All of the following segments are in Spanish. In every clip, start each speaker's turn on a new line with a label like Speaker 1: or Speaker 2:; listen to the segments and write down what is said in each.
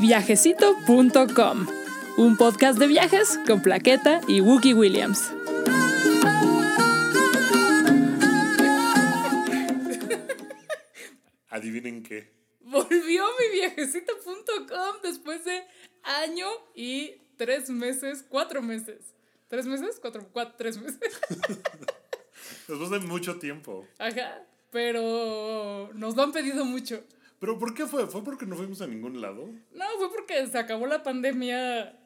Speaker 1: miviajecito.com, un podcast de viajes con Plaqueta y Wookie Williams.
Speaker 2: Adivinen qué.
Speaker 1: Volvió miviajecito.com después de año y tres meses, cuatro meses. ¿Tres meses? Cuatro, cuatro tres meses.
Speaker 2: Después de mucho tiempo.
Speaker 1: Ajá, pero nos lo han pedido mucho.
Speaker 2: ¿Pero por qué fue? ¿Fue porque no fuimos a ningún lado?
Speaker 1: No, fue porque se acabó la pandemia,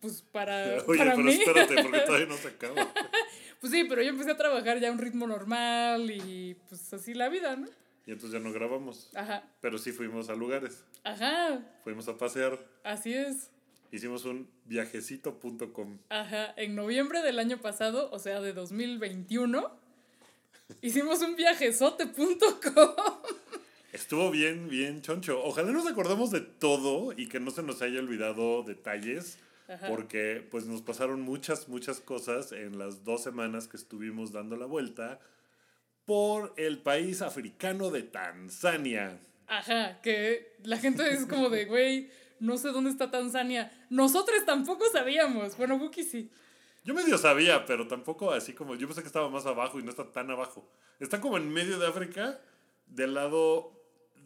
Speaker 1: pues para,
Speaker 2: Oye,
Speaker 1: para
Speaker 2: pero
Speaker 1: mí.
Speaker 2: espérate, porque todavía no se acaba.
Speaker 1: pues sí, pero yo empecé a trabajar ya a un ritmo normal y pues así la vida, ¿no?
Speaker 2: Y entonces ya no grabamos.
Speaker 1: Ajá,
Speaker 2: Pero sí fuimos a lugares.
Speaker 1: ajá,
Speaker 2: Fuimos a pasear.
Speaker 1: así es.
Speaker 2: Hicimos un viajecito.com.
Speaker 1: Ajá, en noviembre del año pasado, o sea, de 2021, hicimos un viajezote.com.
Speaker 2: Estuvo bien, bien choncho. Ojalá nos acordemos de todo y que no se nos haya olvidado detalles.
Speaker 1: Ajá.
Speaker 2: Porque pues nos pasaron muchas, muchas cosas en las dos semanas que estuvimos dando la vuelta por el país africano de Tanzania.
Speaker 1: Ajá, que la gente es como de, güey, no sé dónde está Tanzania. Nosotros tampoco sabíamos. Bueno, Buki sí.
Speaker 2: Yo medio sabía, pero tampoco así como. Yo pensé que estaba más abajo y no está tan abajo. Está como en medio de África, del lado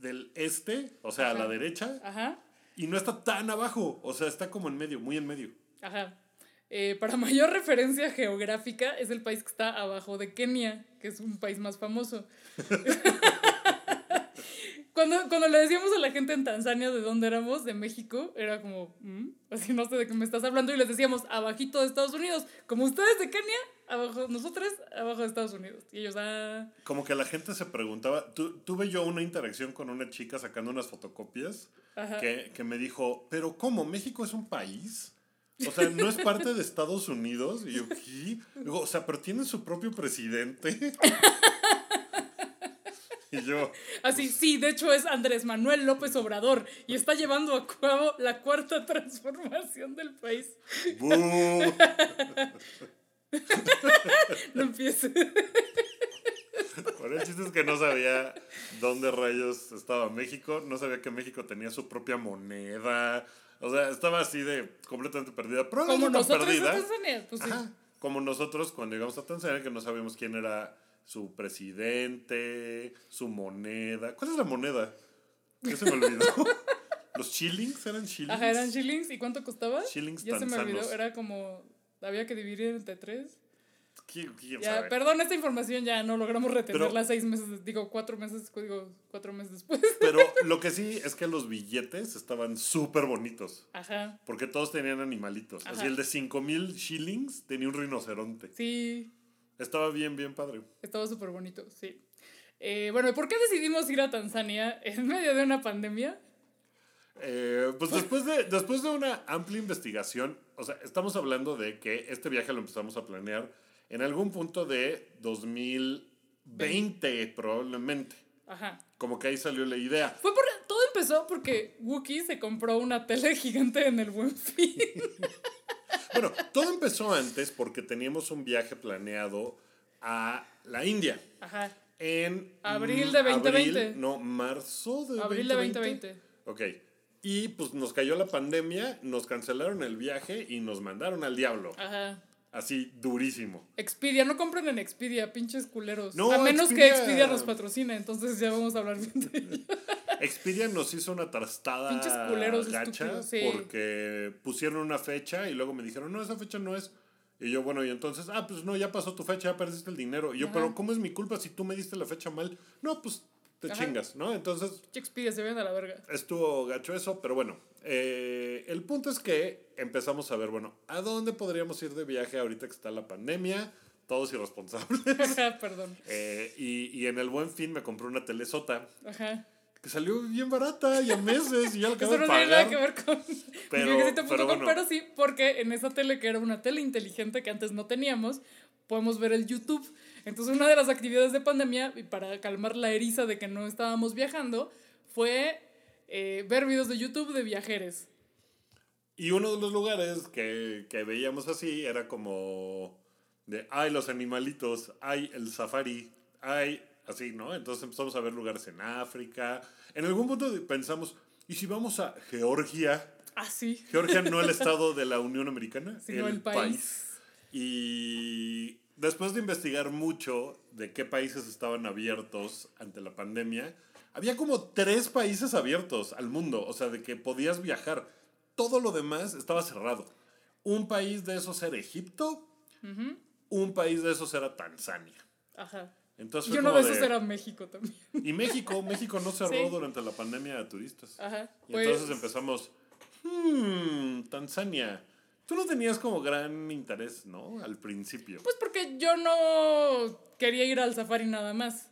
Speaker 2: del este, o sea, a la derecha,
Speaker 1: Ajá,
Speaker 2: y no está tan abajo. O sea, está como en medio, muy en medio.
Speaker 1: ajá. Eh, para mayor referencia geográfica, es el país que está abajo de Kenia, que es un país más famoso. Cuando, cuando le decíamos a la gente en Tanzania de dónde éramos, de México, era como, "Mm", así no sé de qué me estás hablando, y les decíamos abajito de Estados Unidos, como ustedes de Kenia, abajo, nosotros abajo de Estados Unidos. Y ellos, ah,
Speaker 2: Como que la gente se preguntaba. tu- tuve yo una interacción con una chica sacando unas fotocopias que, que me dijo: ¿Pero cómo? ¿México es un país? O sea, ¿no es parte de Estados Unidos? Y yo, ¿qué? Digo, o sea, pero tiene su propio presidente. y yo,
Speaker 1: Así, sí, de hecho es Andrés Manuel López Obrador y está llevando a cabo la cuarta transformación del país. No empieces.
Speaker 2: Bueno, el chiste es que no sabía dónde rayos estaba México. No sabía que México tenía su propia moneda. O sea, estaba así de completamente perdida. Pero no
Speaker 1: Como
Speaker 2: tan
Speaker 1: nosotros
Speaker 2: perdida.
Speaker 1: Tanzania, pues sí.
Speaker 2: Ajá. Como nosotros cuando llegamos a Tanzania, que no sabíamos quién era su presidente, su moneda. ¿Cuál es la moneda? Ya se me olvidó. ¿Los shillings eran shillings?
Speaker 1: Ajá, eran shillings. ¿Y cuánto costaba?
Speaker 2: Shillings
Speaker 1: ya se me olvidó.
Speaker 2: tanzanos.
Speaker 1: Era como. Había que dividir entre tres.
Speaker 2: ¿Quién, quién
Speaker 1: Ya,
Speaker 2: sabe?
Speaker 1: perdón, esta información ya no logramos retenerla
Speaker 2: Pero-
Speaker 1: seis meses, digo, cuatro meses, digo, cuatro meses después.
Speaker 2: Pero lo que sí es que los billetes estaban súper bonitos.
Speaker 1: Ajá,
Speaker 2: Porque todos tenían animalitos. Así
Speaker 1: Ajá.
Speaker 2: el de 5000 shillings tenía un rinoceronte.
Speaker 1: sí,
Speaker 2: Estaba bien, bien padre.
Speaker 1: estaba súper bonito, sí. Eh, bueno, ¿y ¿por qué decidimos ir a Tanzania en medio de una pandemia?
Speaker 2: Eh, pues después de, después de una amplia investigación, o sea, estamos hablando de que este viaje lo empezamos a planear en algún punto de 2020 probablemente.
Speaker 1: Ajá.
Speaker 2: Como que ahí salió la idea.
Speaker 1: Fue por, todo empezó porque Wookie se compró una tele gigante en el Buen Fin.
Speaker 2: Bueno, todo empezó antes porque teníamos un viaje planeado a la India.
Speaker 1: Ajá.
Speaker 2: En
Speaker 1: Abril de 2020.
Speaker 2: abril, no, marzo de
Speaker 1: Abril de
Speaker 2: 2020.
Speaker 1: 2020.
Speaker 2: Ok. Y pues nos cayó la pandemia, nos cancelaron el viaje y nos mandaron al diablo.
Speaker 1: Ajá.
Speaker 2: Así durísimo.
Speaker 1: Expedia, no compren en Expedia, pinches culeros.
Speaker 2: No,
Speaker 1: a menos que
Speaker 2: Expedia-
Speaker 1: Expedia nos patrocine, entonces ya vamos a hablar bien de ello.
Speaker 2: Expedia nos hizo una trastada
Speaker 1: Pinches culeros
Speaker 2: gacha
Speaker 1: sí.
Speaker 2: porque pusieron una fecha y luego me dijeron, no, esa fecha no es. Y yo, bueno, y entonces, ah, pues no, ya pasó tu fecha, ya perdiste el dinero. Y yo,
Speaker 1: Ajá.
Speaker 2: pero ¿cómo es mi culpa si tú me diste la fecha mal? No, pues te
Speaker 1: Ajá.
Speaker 2: chingas, ¿no? Entonces,
Speaker 1: Expedia, se ven a la verga.
Speaker 2: estuvo gacho eso, pero bueno, eh, el punto es que empezamos a ver, bueno, ¿a dónde podríamos ir de viaje ahorita que está la pandemia? Todos irresponsables.
Speaker 1: Perdón.
Speaker 2: Eh, y, y en el buen fin me compré una telesota
Speaker 1: Ajá.
Speaker 2: Que salió bien barata y a meses y ya acabo
Speaker 1: Eso no tiene nada que ver con
Speaker 2: Pero- pero
Speaker 1: pero,
Speaker 2: bueno.
Speaker 1: sí, porque en esa tele que era una tele inteligente que antes no teníamos, podemos ver el YouTube. Entonces, una de las actividades de pandemia, y para calmar la eriza de que no estábamos viajando, fue eh, ver videos de YouTube de viajeros.
Speaker 2: Y uno de los lugares que, que veíamos así era como de, ay, los animalitos, ay, el safari, ay, así, ¿no? Entonces empezamos a ver lugares en África. En algún punto pensamos, ¿Y si vamos a Georgia?
Speaker 1: Ah, sí.
Speaker 2: Georgia no el estado de la Unión Americana,
Speaker 1: Sino el país.
Speaker 2: Y después de investigar mucho de qué países estaban abiertos ante la pandemia, había como tres países abiertos al mundo, o sea, de que podías viajar. Todo lo demás estaba cerrado. Un país de esos era Egipto, un país de esos era Tanzania.
Speaker 1: Ajá.
Speaker 2: Entonces fue
Speaker 1: uno
Speaker 2: como
Speaker 1: de esos era México también.
Speaker 2: Y México, México no cerró
Speaker 1: Sí.
Speaker 2: durante la pandemia a turistas.
Speaker 1: Ajá.
Speaker 2: Y
Speaker 1: Pues,
Speaker 2: entonces empezamos, hmm, Tanzania. Tú no tenías como gran interés, ¿no? Al principio.
Speaker 1: pues porque yo no quería ir al safari nada más.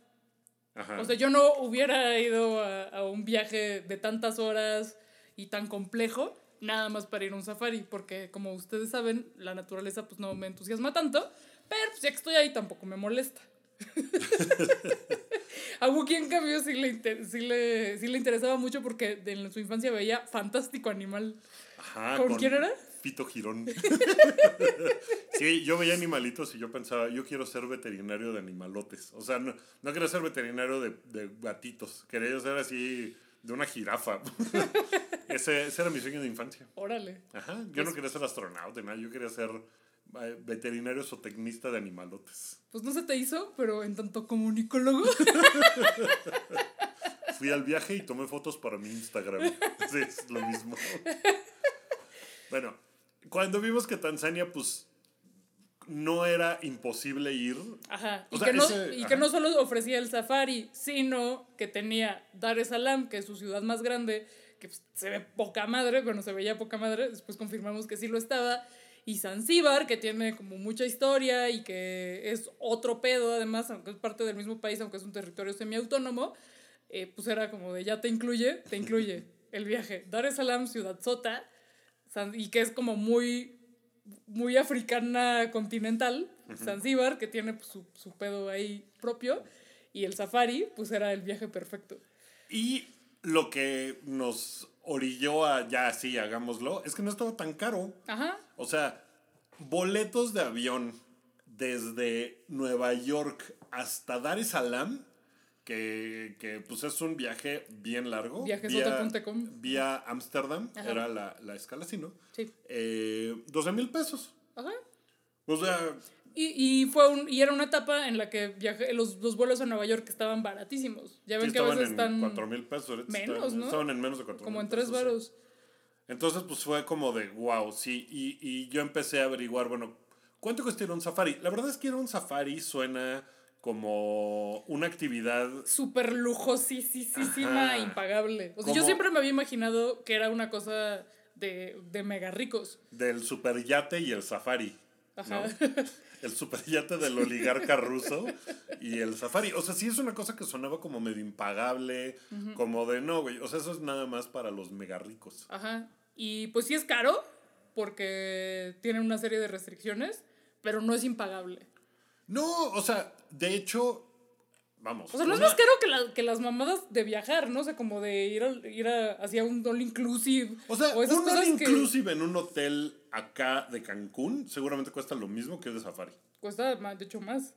Speaker 2: Ajá.
Speaker 1: O sea, yo no hubiera ido a, a un viaje de tantas horas y tan complejo nada más para ir a un safari, porque como ustedes saben, la naturaleza pues no me entusiasma tanto, pero pues ya que estoy ahí tampoco me molesta. A Wookie en cambio sí le, inter- sí, le, sí le interesaba mucho porque en su infancia veía Fantástico Animal.
Speaker 2: Ajá,
Speaker 1: ¿con quién era?
Speaker 2: Pito Girón. sí, yo veía animalitos y yo pensaba, yo quiero ser veterinario de animalotes. O sea, no, no quería ser veterinario de, de gatitos. Quería ser así de una jirafa. ese, ese era mi sueño de infancia.
Speaker 1: Órale.
Speaker 2: Ajá, yo no quería ser astronauta, nada, yo quería ser veterinario zootecnista de animalotes.
Speaker 1: Pues no se te hizo, pero en tanto comunicólogo.
Speaker 2: Fui al viaje y tomé fotos para mi Instagram. Sí, es lo mismo. Bueno, cuando vimos que Tanzania, pues, no era imposible ir.
Speaker 1: Ajá.
Speaker 2: O
Speaker 1: Y,
Speaker 2: sea,
Speaker 1: que no,
Speaker 2: ese-
Speaker 1: y
Speaker 2: ajá.
Speaker 1: que no solo ofrecía el safari, sino que tenía Dar es Salaam, que es su ciudad más grande, que pues, se ve poca madre, bueno, se veía poca madre, después confirmamos que sí lo estaba. Y Zanzíbar, que tiene como mucha historia y que es otro pedo, además, aunque es parte del mismo país, aunque es un territorio semiautónomo, eh, pues era como de ya te incluye, te incluye el viaje. Dar es Salaam, ciudad sota, y que es como muy muy africana continental, Zanzíbar, que tiene pues, su, su pedo ahí propio, y el safari, pues era el viaje perfecto.
Speaker 2: Y lo que nos orilló a ya así, hagámoslo, es que no estaba tan caro.
Speaker 1: Ajá,
Speaker 2: O sea, boletos de avión desde Nueva York hasta Dar es Salaam, que, que pues es un viaje bien largo.
Speaker 1: Viajesota.com.
Speaker 2: Vía Ámsterdam, era la, la escala, sí, ¿no?
Speaker 1: sí.
Speaker 2: Eh, 12 mil pesos.
Speaker 1: Ajá.
Speaker 2: O sea,
Speaker 1: Y, y, fue un, y era una etapa en la que viajé, los, los vuelos a Nueva York estaban baratísimos. Ya ven
Speaker 2: sí
Speaker 1: que a
Speaker 2: estaban
Speaker 1: veces
Speaker 2: en
Speaker 1: están
Speaker 2: 4 mil pesos.
Speaker 1: menos,
Speaker 2: están-
Speaker 1: ¿no?
Speaker 2: Estaban en menos de 4
Speaker 1: como en
Speaker 2: mil
Speaker 1: tres
Speaker 2: pesos, sí.
Speaker 1: varos.
Speaker 2: Entonces, pues fue como de wow, sí. Y, y yo empecé a averiguar, bueno, ¿cuánto cuesta ir a un safari? La verdad es que ir a un safari suena como una actividad.
Speaker 1: Súper lujosísima, impagable. O sea,
Speaker 2: Como-
Speaker 1: yo siempre me había imaginado que era una cosa de, de mega ricos.
Speaker 2: del superyate y el safari.
Speaker 1: Ajá.
Speaker 2: ¿no? El superyate del oligarca ruso y el safari. O sea, sí es una cosa que sonaba como medio impagable, como de no, güey. O sea, eso es nada más para los mega ricos.
Speaker 1: Ajá. Y pues sí es caro, porque tiene una serie de restricciones, pero no es impagable.
Speaker 2: No, o sea, de hecho, vamos.
Speaker 1: O sea, no es más caro que, la- que las mamadas de viajar, ¿no? O sea, como de ir, a- ir a, hacia un all inclusive.
Speaker 2: O sea,
Speaker 1: esas
Speaker 2: un
Speaker 1: cosas
Speaker 2: all
Speaker 1: que
Speaker 2: inclusive en un hotel acá de Cancún seguramente cuesta lo mismo que el de safari.
Speaker 1: Cuesta, más, de hecho, más.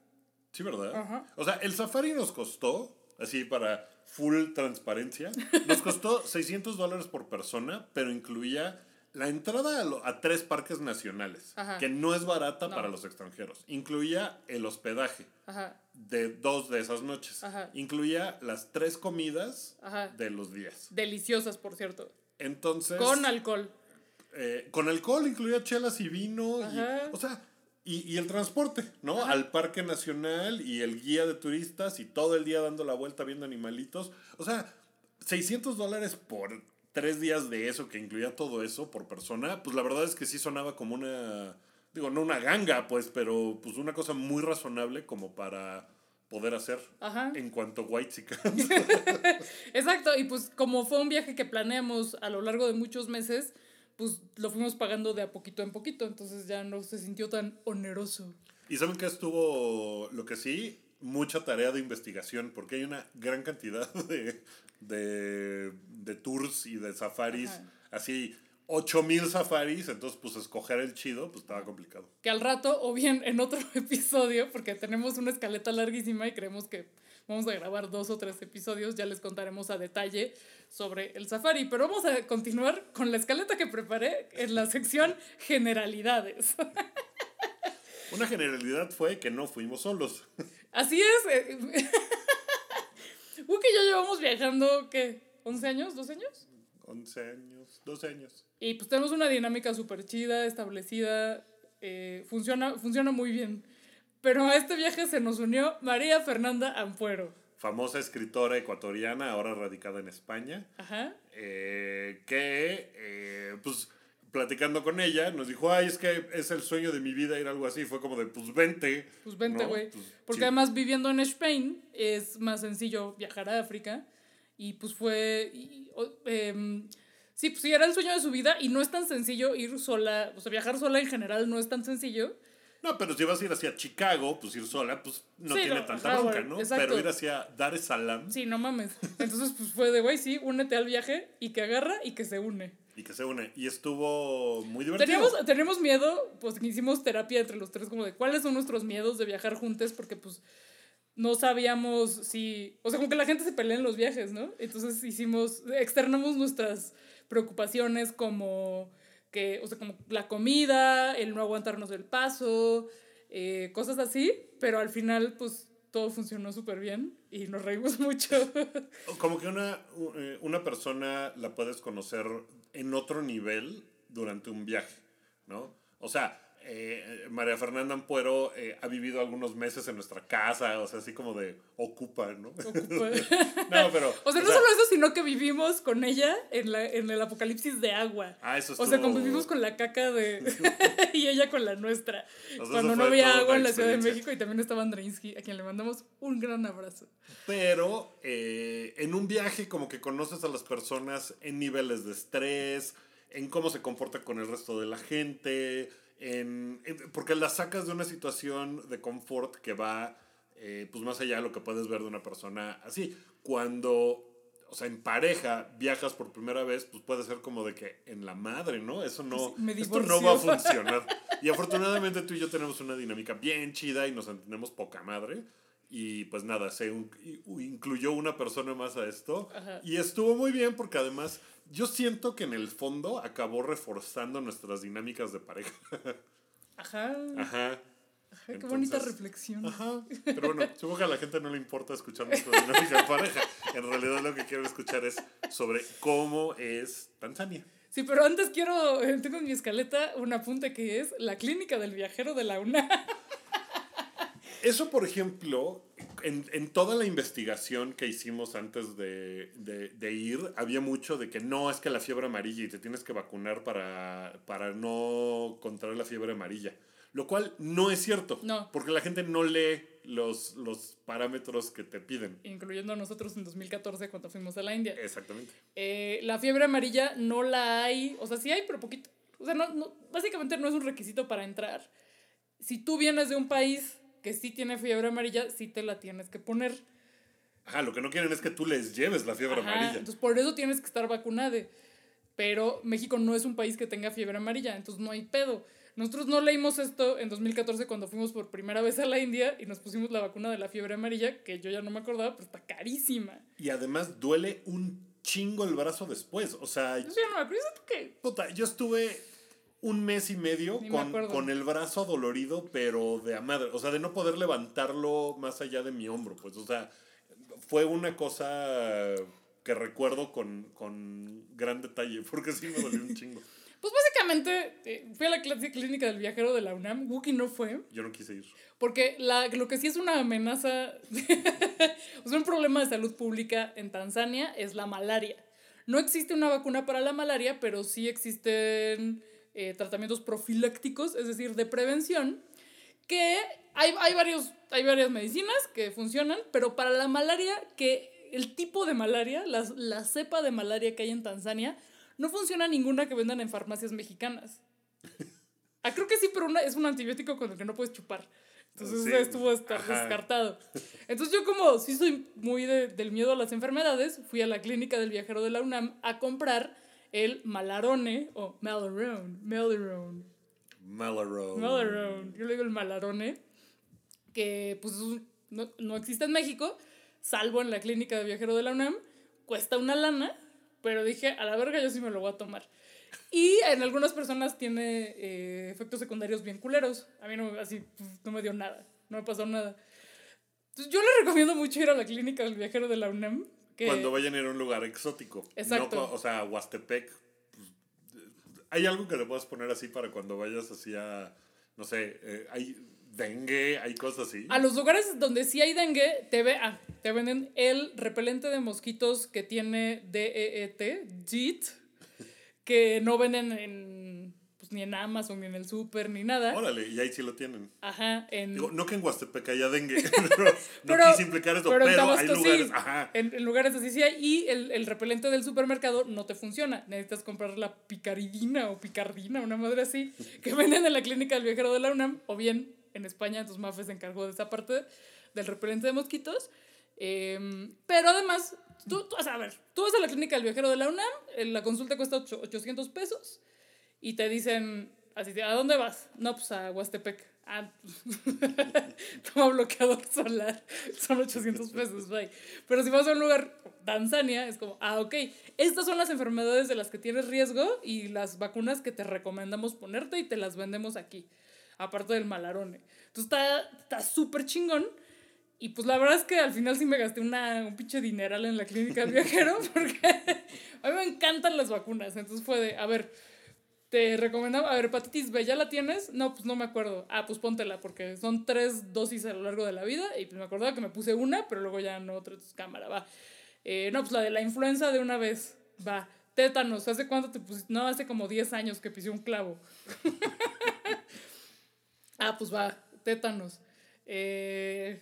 Speaker 2: Sí, ¿verdad?
Speaker 1: Ajá.
Speaker 2: O sea, el safari nos costó, así para full transparencia, nos costó 600 dólares por persona, pero incluía la entrada a, lo- a tres parques nacionales,
Speaker 1: Ajá.
Speaker 2: que no es barata
Speaker 1: No.
Speaker 2: para los extranjeros. Incluía el hospedaje
Speaker 1: Ajá,
Speaker 2: de dos de esas noches.
Speaker 1: Ajá.
Speaker 2: Incluía las tres comidas
Speaker 1: ajá.
Speaker 2: de los días.
Speaker 1: Deliciosas, por cierto.
Speaker 2: Entonces...
Speaker 1: Con alcohol.
Speaker 2: eh, con alcohol, incluía chelas y vino. Y, o sea, y, y el transporte, ¿no?
Speaker 1: Ajá.
Speaker 2: Al Parque Nacional y el guía de turistas y todo el día dando la vuelta viendo animalitos. O sea, 600 dólares por tres días de eso, que incluía todo eso por persona, pues la verdad es que sí sonaba como una, digo, no una ganga, pues, pero pues una cosa muy razonable como para poder hacer
Speaker 1: Ajá.
Speaker 2: en cuanto a White
Speaker 1: Exacto, y pues como fue un viaje que planeamos a lo largo de muchos meses, pues lo fuimos pagando de a poquito en poquito, entonces ya no se sintió tan oneroso.
Speaker 2: Y saben que estuvo, lo que sí, mucha tarea de investigación, porque hay una gran cantidad de, de, de tours y de safaris,
Speaker 1: Ajá.
Speaker 2: así, 8000 safaris, entonces pues escoger el chido, pues estaba complicado.
Speaker 1: Que al rato, o bien en otro episodio, porque tenemos una escaleta larguísima y creemos que vamos a grabar dos o tres episodios, ya les contaremos a detalle sobre el safari, pero vamos a continuar con la escaleta que preparé en la sección generalidades.
Speaker 2: Una generalidad fue que no fuimos solos.
Speaker 1: Así es. eh, Wookie y yo llevamos viajando, ¿qué? ¿11 años? ¿12 años?
Speaker 2: 11 años, 12 años.
Speaker 1: Y pues tenemos una dinámica súper chida, establecida, eh, funciona, funciona muy bien. Pero a este viaje se nos unió María Fernanda Ampuero.
Speaker 2: Famosa escritora ecuatoriana, ahora radicada en España,
Speaker 1: Ajá.
Speaker 2: eh, que, eh, pues, platicando con ella, nos dijo, ay, es que es el sueño de mi vida ir a algo así. Fue como de, pues, vente.
Speaker 1: Pues vente,
Speaker 2: ¿no?
Speaker 1: güey.
Speaker 2: Pues,
Speaker 1: Porque
Speaker 2: sí.
Speaker 1: además viviendo en Spain es más sencillo viajar a África. Y pues fue... y- em, sí, pues sí, era el sueño de su vida y no es tan sencillo ir sola. O sea, viajar sola en general no es tan sencillo.
Speaker 2: No, pero si vas a ir hacia Chicago, pues ir sola, pues no
Speaker 1: Sí,
Speaker 2: tiene
Speaker 1: no,
Speaker 2: tanta
Speaker 1: ajá,
Speaker 2: bronca, ¿no?
Speaker 1: exacto.
Speaker 2: Pero ir hacia Dar es Salaam
Speaker 1: Sí, no mames. Entonces pues fue de, güey, sí, únete al viaje y que agarra y que se une.
Speaker 2: y que se une. Y estuvo muy divertido.
Speaker 1: Teníamos, teníamos miedo, pues hicimos terapia entre los tres como de cuáles son nuestros miedos de viajar juntos porque pues no sabíamos si, o sea, como que la gente se pelea en los viajes, ¿no? Entonces hicimos, externamos nuestras preocupaciones como que, o sea, como la comida, el no aguantarnos el paso, eh, cosas así, pero al final pues todo funcionó súper bien y nos reímos mucho.
Speaker 2: Como que una, eh, una persona la puedes conocer en otro nivel durante un viaje, ¿no? O sea, eh, María Fernanda Ampuero eh, ha vivido algunos meses en nuestra casa, o sea, así como de ocupa, ¿no?
Speaker 1: Ocupa.
Speaker 2: no, pero...
Speaker 1: O sea, no solo eso, sino que vivimos con ella en, la, en el apocalipsis de agua.
Speaker 2: Ah, eso
Speaker 1: O sea,
Speaker 2: estuvo-
Speaker 1: convivimos con la caca de... y ella con la nuestra.
Speaker 2: sea,
Speaker 1: Cuando no había agua en la Ciudad de. México y también estaba Andreinsky, a quien le mandamos un gran abrazo.
Speaker 2: Pero eh, en un viaje como que conoces a las personas en niveles de estrés, en cómo se comporta con el resto de la gente, en, en- porque las sacas de una situación de confort que va eh, pues más allá de lo que puedes ver de una persona así. Cuando, o sea, en pareja viajas por primera vez, pues puede ser como de que en la madre, ¿no? Eso no,
Speaker 1: Me
Speaker 2: esto no va a funcionar. Y afortunadamente tú y yo tenemos una dinámica bien chida y nos entendemos poca madre. Y pues nada, se un- incluyó una persona más a esto.
Speaker 1: Ajá.
Speaker 2: Y estuvo muy bien porque además yo siento que en el fondo acabó reforzando nuestras dinámicas de pareja.
Speaker 1: Ajá.
Speaker 2: Ajá.
Speaker 1: Ajá, qué bonita reflexión.
Speaker 2: Ajá. Pero bueno, supongo que a la gente no le importa escuchar nuestra dinámica de pareja. En realidad lo que quiero escuchar es sobre cómo es Tanzania.
Speaker 1: Sí, pero antes quiero, tengo en mi escaleta un apunte que es la clínica del viajero de la UNA.
Speaker 2: Eso, por ejemplo, en, en toda la investigación que hicimos antes de, de- de ir, había mucho de que no, es que la fiebre amarilla y te tienes que vacunar para, para no contraer la fiebre amarilla. Lo cual no es cierto.
Speaker 1: No.
Speaker 2: Porque la gente no lee los, los parámetros que te piden.
Speaker 1: incluyendo a nosotros en 2014 cuando fuimos a la India.
Speaker 2: Exactamente.
Speaker 1: Eh, la fiebre amarilla no la hay, o sea, sí hay, pero poquito. O sea, no, no- básicamente no es un requisito para entrar. Si tú vienes de un país que sí tiene fiebre amarilla, sí te la tienes que poner.
Speaker 2: Ajá, lo que no quieren es que tú les lleves la fiebre
Speaker 1: Ajá,
Speaker 2: amarilla.
Speaker 1: Entonces, por eso tienes que estar vacunado. Pero México no es un país que tenga fiebre amarilla, entonces no hay pedo. Nosotros no leímos esto en 2014 cuando fuimos por primera vez a la India y nos pusimos la vacuna de la fiebre amarilla, que yo ya no me acordaba, pero está carísima.
Speaker 2: Y además duele un chingo el brazo después. O sea,
Speaker 1: Yo no me acuerdo, ¿eso qué?
Speaker 2: Puta, yo estuve un mes y medio
Speaker 1: Ni
Speaker 2: con, con el brazo dolorido, pero de a madre. O sea, de no poder levantarlo más allá de mi hombro. Pues, o sea, fue una cosa que recuerdo con, con gran detalle, porque sí me dolió un chingo.
Speaker 1: Pues básicamente eh, fui a la clase clínica del viajero de la UNAM, Wookie no fue,
Speaker 2: Yo no quise ir.
Speaker 1: porque la, lo que sí es una amenaza, o sea, un problema de salud pública en Tanzania es la malaria. No existe una vacuna para la malaria, pero sí existen eh, tratamientos profilácticos, es decir, de prevención, que hay, hay, varios, hay varias medicinas que funcionan, pero para la malaria, que el tipo de malaria, la, la cepa de malaria que hay en Tanzania, no funciona ninguna que vendan en farmacias mexicanas. Ah, creo que sí, pero una, es un antibiótico con el que no puedes chupar. Entonces
Speaker 2: Sí,
Speaker 1: estuvo estar descartado. Entonces yo como sí soy muy de- del miedo a las enfermedades, fui a la clínica del viajero de la UNAM a comprar el Malarone o Malarone, Malarone,
Speaker 2: Malarone.
Speaker 1: Malarone. Yo le digo el Malarone, que pues no, no existe en México. salvo en la clínica de viajero de la UNAM, cuesta una lana, pero dije, a la verga yo sí me lo voy a tomar. Y en algunas personas tiene eh, efectos secundarios bien culeros. A mí no, así, no me dio nada, no me pasó nada. Entonces, yo le recomiendo mucho ir a la clínica del viajero de la UNAM. Que...
Speaker 2: Cuando vayan a ir a un lugar exótico. Exacto. o sea, Huastepec. Pues, ¿Hay algo que le puedas poner así para cuando vayas así a, no sé, eh, hay dengue, hay cosas así?
Speaker 1: A los lugares donde sí hay dengue, te, ve, ah, te venden el repelente de mosquitos que tiene DEET, JIT, que no venden en pues, ni en Amazon, ni en el súper, ni nada.
Speaker 2: Órale, y ahí sí lo tienen.
Speaker 1: Ajá. En...
Speaker 2: Digo, no que en Huastepec haya dengue, no, quise implicar eso, pero, hay lugares, ajá.
Speaker 1: En, lugares así sí hay, y el, el repelente del supermercado no te funciona. Necesitas comprar la picaridina o picardina, una madre así, que venden en la clínica del viajero de la UNAM, o bien en España, entonces Mafe se encargó de esa parte del repelente de mosquitos. Em, pero además, tú, tú, a ver, tú vas a la clínica del viajero de la UNAM, la consulta cuesta 800 pesos y te dicen así, ¿a dónde vas? No, pues a Huastepec. Ah, toma bloqueador solar, son 800 pesos, bye. Pero si vas a un lugar, Tanzania, es como, ah, ok, estas son las enfermedades de las que tienes riesgo y las vacunas que te recomendamos ponerte y te las vendemos aquí, aparte del malarone. Entonces está súper chingón. Y pues la verdad es que al final sí me gasté una, un pinche dineral en la clínica del viajero porque a mí me encantan las vacunas. Entonces fue de, a ver, te recomendaba, a ver, hepatitis B, ¿ya la tienes? No, pues no me acuerdo. Ah, pues póntela, porque son tres dosis a lo largo de la vida. Y pues me acordaba que me puse una, pero luego ya no otra cámara, va. Eh, no, pues la de la influenza de una vez, va. Tétanos, ¿hace cuánto te pusiste? No, hace como 10 años que pisé un clavo. ah, pues va, tétanos. Eh,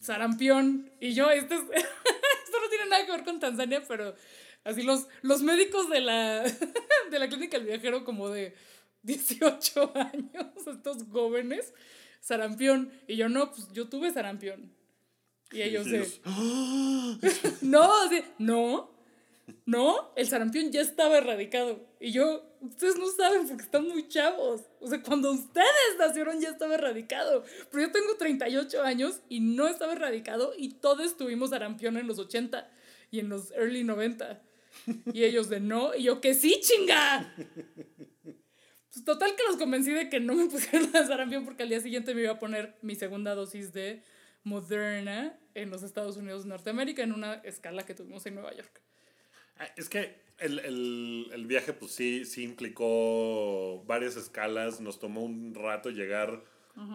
Speaker 1: sarampión. Y yo, este esto no tiene nada que ver con Tanzania, pero Así los, los médicos de la, de la clínica del viajero como de 18 años, estos jóvenes, sarampión. Y yo no, pues yo tuve sarampión. Y ellos de... no, no, no, el sarampión ya estaba erradicado. Y yo, ustedes no saben porque están muy chavos. O sea, cuando ustedes nacieron ya estaba erradicado. Pero yo tengo 38 años y no estaba erradicado y todos tuvimos sarampión en los 80 y en los early 90. Y ellos de no, y yo que sí, chinga. Pues total que los convencí de que no me pusieron la sarampión porque al día siguiente me iba a poner mi segunda dosis de Moderna en los Estados Unidos de Norteamérica en una escala que tuvimos en Nueva York.
Speaker 2: Ah, es que el, el, el viaje pues sí, sí implicó varias escalas, nos tomó un rato llegar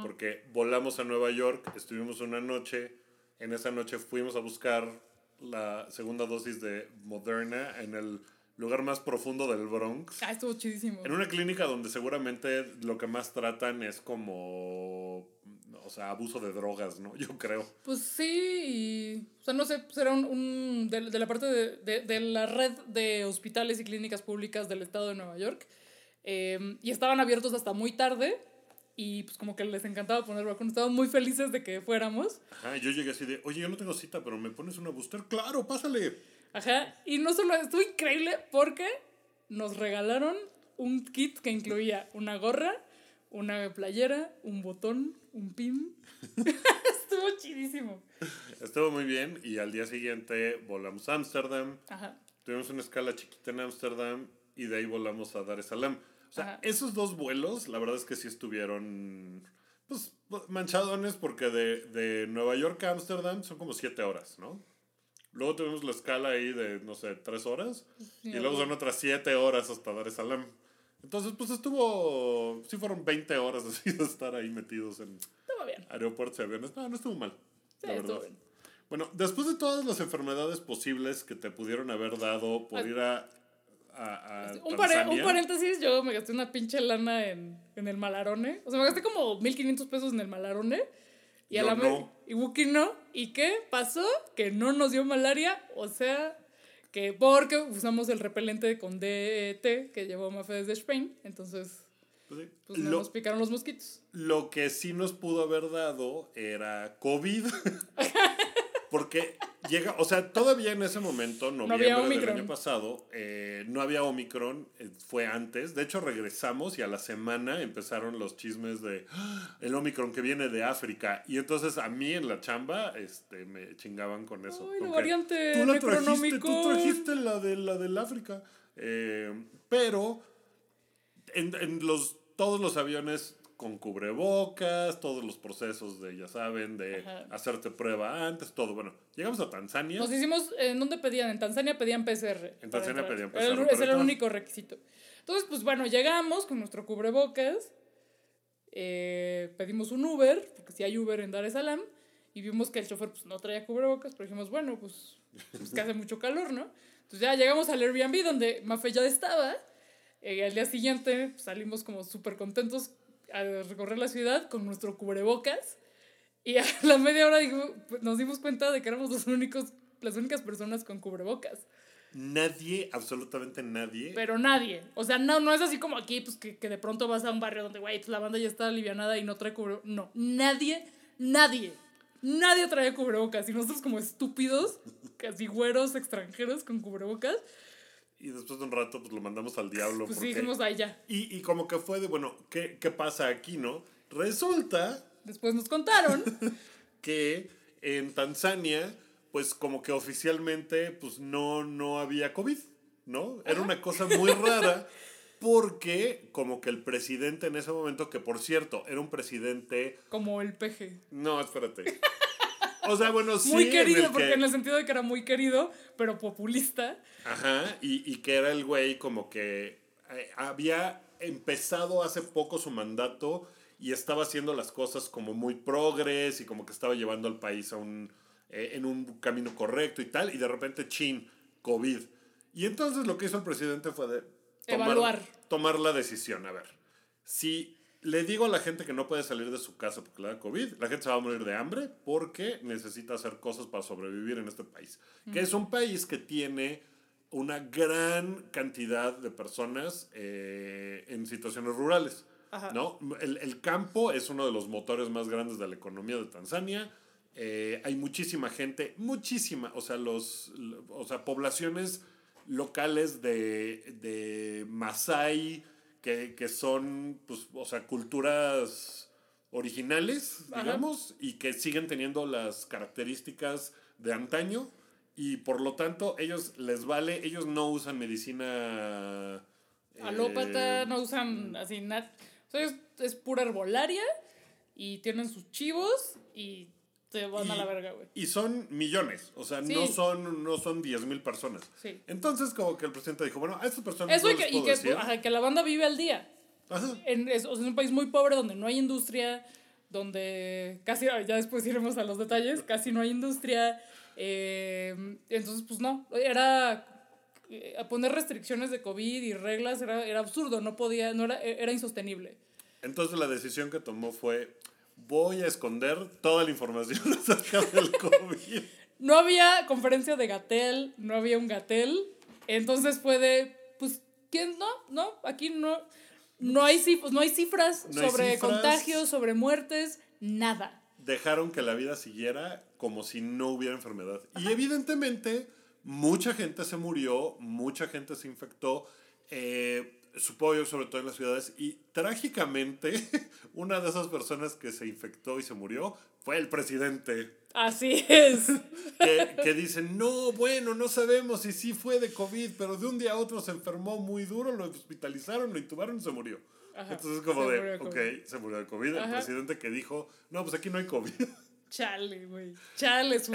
Speaker 2: porque volamos a Nueva York, estuvimos una noche, en esa noche fuimos a buscar la segunda dosis de Moderna en el lugar más profundo del Bronx.
Speaker 1: Ah, estuvo chidísimo.
Speaker 2: En una clínica donde seguramente lo que más tratan es como, o sea, abuso de drogas, ¿no? Yo creo.
Speaker 1: Pues sí, o sea, no sé, pues era un, de, la parte de, de, la red de hospitales y clínicas públicas del estado de Nueva York. Eh, y estaban abiertos hasta muy tarde y pues como que les encantaba poner vacunas. Estaban muy felices de que fuéramos.
Speaker 2: Ajá, yo llegué así de, oye, yo no tengo cita, pero me pones una booster. Claro, pásale.
Speaker 1: Ajá, y no solo estuvo increíble porque nos regalaron un kit que incluía una gorra, una playera, un botón, un pin. estuvo chidísimo.
Speaker 2: Estuvo muy bien y al día siguiente volamos a Ámsterdam. Ajá. Tuvimos una escala chiquita en Ámsterdam y de ahí volamos a Dar es Salaam. O sea, esos dos vuelos, la verdad es que sí estuvieron, pues, manchadones porque de, de Nueva York a Ámsterdam son como siete horas, ¿no? Luego tuvimos la escala ahí de, no sé, tres horas. y luego son otras siete horas hasta Dar es Salaam. Entonces, pues estuvo, sí fueron 20 horas así de estar ahí metidos en aeropuertos y aviones. No, no estuvo mal. Sí, estuvo bien. Bueno, después de todas las enfermedades posibles que te pudieron haber dado por ir a
Speaker 1: un, paréntesis, yo me gasté una pinche lana en, en, el Malarone. O sea, me gasté como 1500 pesos en el Malarone. Y a la no. Y Wookie no. ¿Y qué pasó? Que no nos dio malaria. O sea, que porque usamos el repelente con DET que llevó Mafe desde Spain. Entonces, pues, pues nos picaron los mosquitos.
Speaker 2: Lo que sí nos pudo haber dado era COVID. Porque llega, o sea, todavía en ese momento, noviembre del año pasado, eh, no había Omicron, eh, fue antes. De hecho, regresamos y a la semana empezaron los chismes de "Ah, el Omicron que viene de África. Y entonces a mí en la chamba este, me chingaban con eso.
Speaker 1: Ay, la
Speaker 2: que,
Speaker 1: variante
Speaker 2: Tú la trajiste, tú
Speaker 1: Necronomicon".
Speaker 2: trajiste la, de, la del África. Eh, pero en, en los, todos los aviones con cubrebocas, todos los procesos de, ya saben, de
Speaker 1: Ajá.
Speaker 2: hacerte prueba antes, todo. Bueno, llegamos a Tanzania.
Speaker 1: Nos hicimos, ¿en dónde pedían? En Tanzania pedían PCR.
Speaker 2: En Tanzania pedían
Speaker 1: Era
Speaker 2: PCR
Speaker 1: el-
Speaker 2: para
Speaker 1: Ese era el único requisito. Entonces, pues bueno, llegamos con nuestro cubrebocas, eh, pedimos un Uber, porque si hay Uber en Dar es Salaam, y vimos que el chofer pues, no traía cubrebocas, pero dijimos, bueno, pues, pues que hace mucho calor, ¿no? Entonces ya llegamos al Airbnb donde Mafe ya estaba. Eh, al día siguiente pues, salimos como súper contentos a recorrer la ciudad con nuestro cubrebocas. Y a la media hora nos dimos cuenta de que éramos los únicos, las únicas personas con cubrebocas.
Speaker 2: Nadie, absolutamente nadie.
Speaker 1: Pero nadie. O sea, no, no es así como aquí, pues que, que de pronto vas a un barrio donde, güey, pues, la banda ya está alivianada y no trae cubrebocas. No, nadie, nadie, nadie trae cubrebocas. Y nosotros como estúpidos, casi güeros extranjeros con cubrebocas,
Speaker 2: Y después de un rato, pues lo mandamos al diablo.
Speaker 1: pues
Speaker 2: porque-
Speaker 1: dijimos, ya.
Speaker 2: y, y como que fue de, bueno, ¿qué, ¿qué pasa aquí, no? Resulta
Speaker 1: Después nos contaron.
Speaker 2: que en Tanzania, pues como que oficialmente, pues no, no había COVID, ¿no? Era una cosa muy rara porque como que el presidente en ese momento, que por cierto, era un presidente...
Speaker 1: como el peje.
Speaker 2: No, espérate. O sea, bueno, sí.
Speaker 1: Muy querido, porque
Speaker 2: que-
Speaker 1: en el sentido de que era muy querido, pero populista.
Speaker 2: Ajá, y, y que era el güey como que eh, había empezado hace poco su mandato y estaba haciendo las cosas como muy progres y como que estaba llevando al país a un, eh, en un camino correcto y tal, y de repente, chin, COVID. Y entonces lo que hizo el presidente fue de
Speaker 1: Evaluar.
Speaker 2: tomar la decisión. A ver, si le digo a la gente que no puede salir de su casa porque le da COVID, la gente se va a morir de hambre porque necesita hacer cosas para sobrevivir en este país. Que es un país que tiene una gran cantidad de personas eh, en situaciones rurales.
Speaker 1: Ajá.
Speaker 2: ¿no? El, el campo es uno de los motores más grandes de la economía de Tanzania. Eh, hay muchísima gente, muchísima, o sea, los, lo- o sea, poblaciones locales de, de Masai, que, que son, pues, o sea, culturas originales,
Speaker 1: Ajá.
Speaker 2: digamos, y que siguen teniendo las características de antaño, y por lo tanto, ellos les vale, ellos no usan medicina... eh,
Speaker 1: Alópata, no usan así nada. O sea, es, es pura herbolaria y tienen sus chivos y se van a
Speaker 2: Y-
Speaker 1: la verga, güey.
Speaker 2: Y son millones, o sea,
Speaker 1: Sí.
Speaker 2: no son, no son 10 mil personas.
Speaker 1: Sí.
Speaker 2: Entonces, como que el presidente dijo, bueno, a estas personas
Speaker 1: Eso
Speaker 2: no
Speaker 1: y que,
Speaker 2: les
Speaker 1: y
Speaker 2: puedo
Speaker 1: que,
Speaker 2: decir.
Speaker 1: ajá, que la banda vive al día.
Speaker 2: Ajá.
Speaker 1: En, es, o sea, es un país muy pobre donde no hay industria, donde casi, ya después iremos a los detalles, casi no hay industria. eh, entonces, pues no, era eh, a poner restricciones de COVID y reglas era, era absurdo, no podía, no era, era insostenible.
Speaker 2: Entonces la decisión que tomó fue, voy a esconder toda la información acerca del COVID.
Speaker 1: No había conferencia de Gatel, no había un Gatel. Entonces fue de, pues, ¿quién no? No, aquí no, no, hay, cif- no hay cifras
Speaker 2: No hay
Speaker 1: sobre
Speaker 2: cifras.
Speaker 1: contagios, sobre muertes, nada.
Speaker 2: Dejaron que la vida siguiera como si no hubiera enfermedad. Y evidentemente, mucha gente se murió, mucha gente se infectó. Eh, supongo yo, sobre todo en las ciudades. Y trágicamente, una de esas personas que se infectó y se murió fue el presidente.
Speaker 1: Así es.
Speaker 2: que, que dicen, no, bueno, no sabemos si sí fue de COVID, pero de un día a otro se enfermó muy duro, lo hospitalizaron, lo intubaron y se murió.
Speaker 1: Ajá,
Speaker 2: Entonces como de, ok,
Speaker 1: COVID.
Speaker 2: se murió de COVID. El
Speaker 1: Ajá.
Speaker 2: presidente que dijo, no, pues aquí no hay COVID.
Speaker 1: Chale, güey. Chale, su.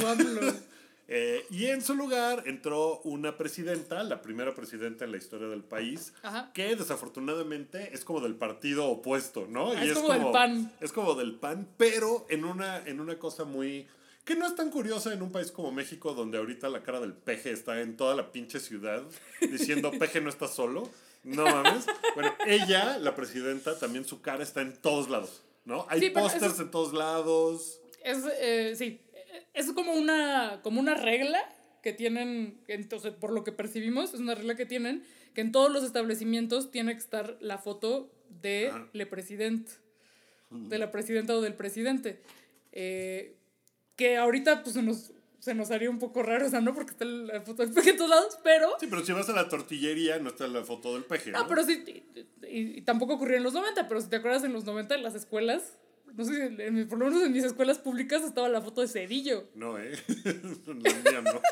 Speaker 2: Eh, y en su lugar entró una presidenta, la primera presidenta en la historia del país,
Speaker 1: Ajá.
Speaker 2: que desafortunadamente es como del partido opuesto, ¿no?
Speaker 1: Ah, es como del PAN.
Speaker 2: Es como del PAN, pero en una, en una cosa muy... que no es tan curiosa en un país como México, donde ahorita la cara del peje está en toda la pinche ciudad, diciendo peje no está solo. No mames. Bueno, ella, la presidenta, también su cara está en todos lados, ¿no? Hay
Speaker 1: Sí,
Speaker 2: pósters en todos lados.
Speaker 1: Es, eh, sí, es como una, como una regla que tienen, entonces, por lo que percibimos, es una regla que tienen, que en todos los establecimientos tiene que estar la foto de
Speaker 2: Ajá.
Speaker 1: le presidente, de la presidenta o del presidente. Eh, que ahorita pues se nos se nos haría un poco raro, o sea, no porque está la foto del peje en todos lados, pero...
Speaker 2: Sí, pero si vas a la tortillería no está la foto del peje, ¿no?
Speaker 1: No, pero sí, y, y- y tampoco ocurrió en los 90, pero si te acuerdas en los 90 en las escuelas, no sé, en por lo menos en mis escuelas públicas estaba la foto de Cedillo.
Speaker 2: No, ¿eh? la mía no.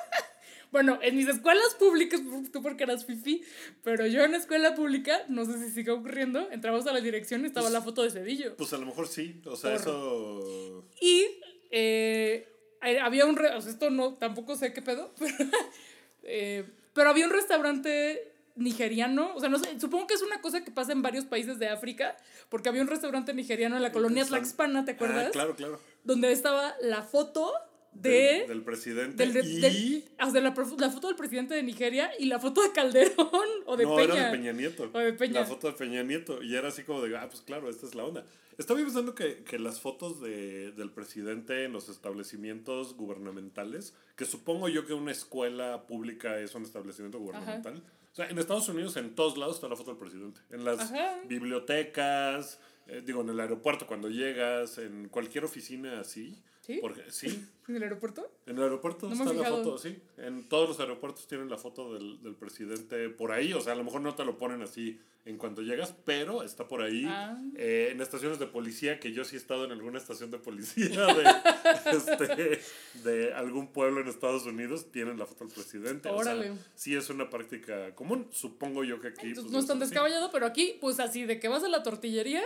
Speaker 1: Bueno, en mis escuelas públicas, tú porque eras fifi, pero yo en escuela pública, no sé si sigue ocurriendo, entramos a la dirección y estaba la foto de Cedillo.
Speaker 2: Pues a lo mejor sí, o sea,
Speaker 1: Por-
Speaker 2: eso...
Speaker 1: Y eh, eh, había un... re- o sea, esto no, tampoco sé qué pedo, pero, eh, pero había un restaurante nigeriano, o sea, no sé, supongo que es una cosa que pasa en varios países de África, porque había un restaurante nigeriano en la colonia Tlaxpana, ¿te acuerdas?
Speaker 2: Ah, claro, claro.
Speaker 1: Donde estaba la foto de...
Speaker 2: Del, del presidente
Speaker 1: del- de-
Speaker 2: y...
Speaker 1: del- o sea, la, foto del presidente de Nigeria y la foto de Calderón o de
Speaker 2: no,
Speaker 1: Peña.
Speaker 2: era de Peña Nieto.
Speaker 1: O de Peña.
Speaker 2: La foto de Peña Nieto. Y era así como de, ah, pues claro, esta es la onda. Estaba pensando que, que las fotos de, del presidente en los establecimientos gubernamentales, que supongo yo que una escuela pública es un establecimiento gubernamental. Sea, en Estados Unidos en todos lados está la foto del presidente. En las
Speaker 1: Ajá.
Speaker 2: bibliotecas, eh, digo, en el aeropuerto cuando llegas, en cualquier oficina así.
Speaker 1: ¿Sí?
Speaker 2: Porque, sí,
Speaker 1: ¿En el aeropuerto?
Speaker 2: en el aeropuerto
Speaker 1: No
Speaker 2: está la foto, sí. En todos los aeropuertos tienen la foto del, del presidente por ahí. O sea, a lo mejor no te lo ponen así en cuanto llegas, pero está por ahí.
Speaker 1: Ah.
Speaker 2: Eh, en estaciones de policía, que yo sí he estado en alguna estación de policía de, este, de algún pueblo en Estados Unidos, tienen la foto del presidente. O sea,
Speaker 1: Órale.
Speaker 2: sí es una práctica común. Supongo yo que aquí...
Speaker 1: Entonces,
Speaker 2: pues,
Speaker 1: no es tan descabellado, pero aquí, pues así, de que vas a la tortillería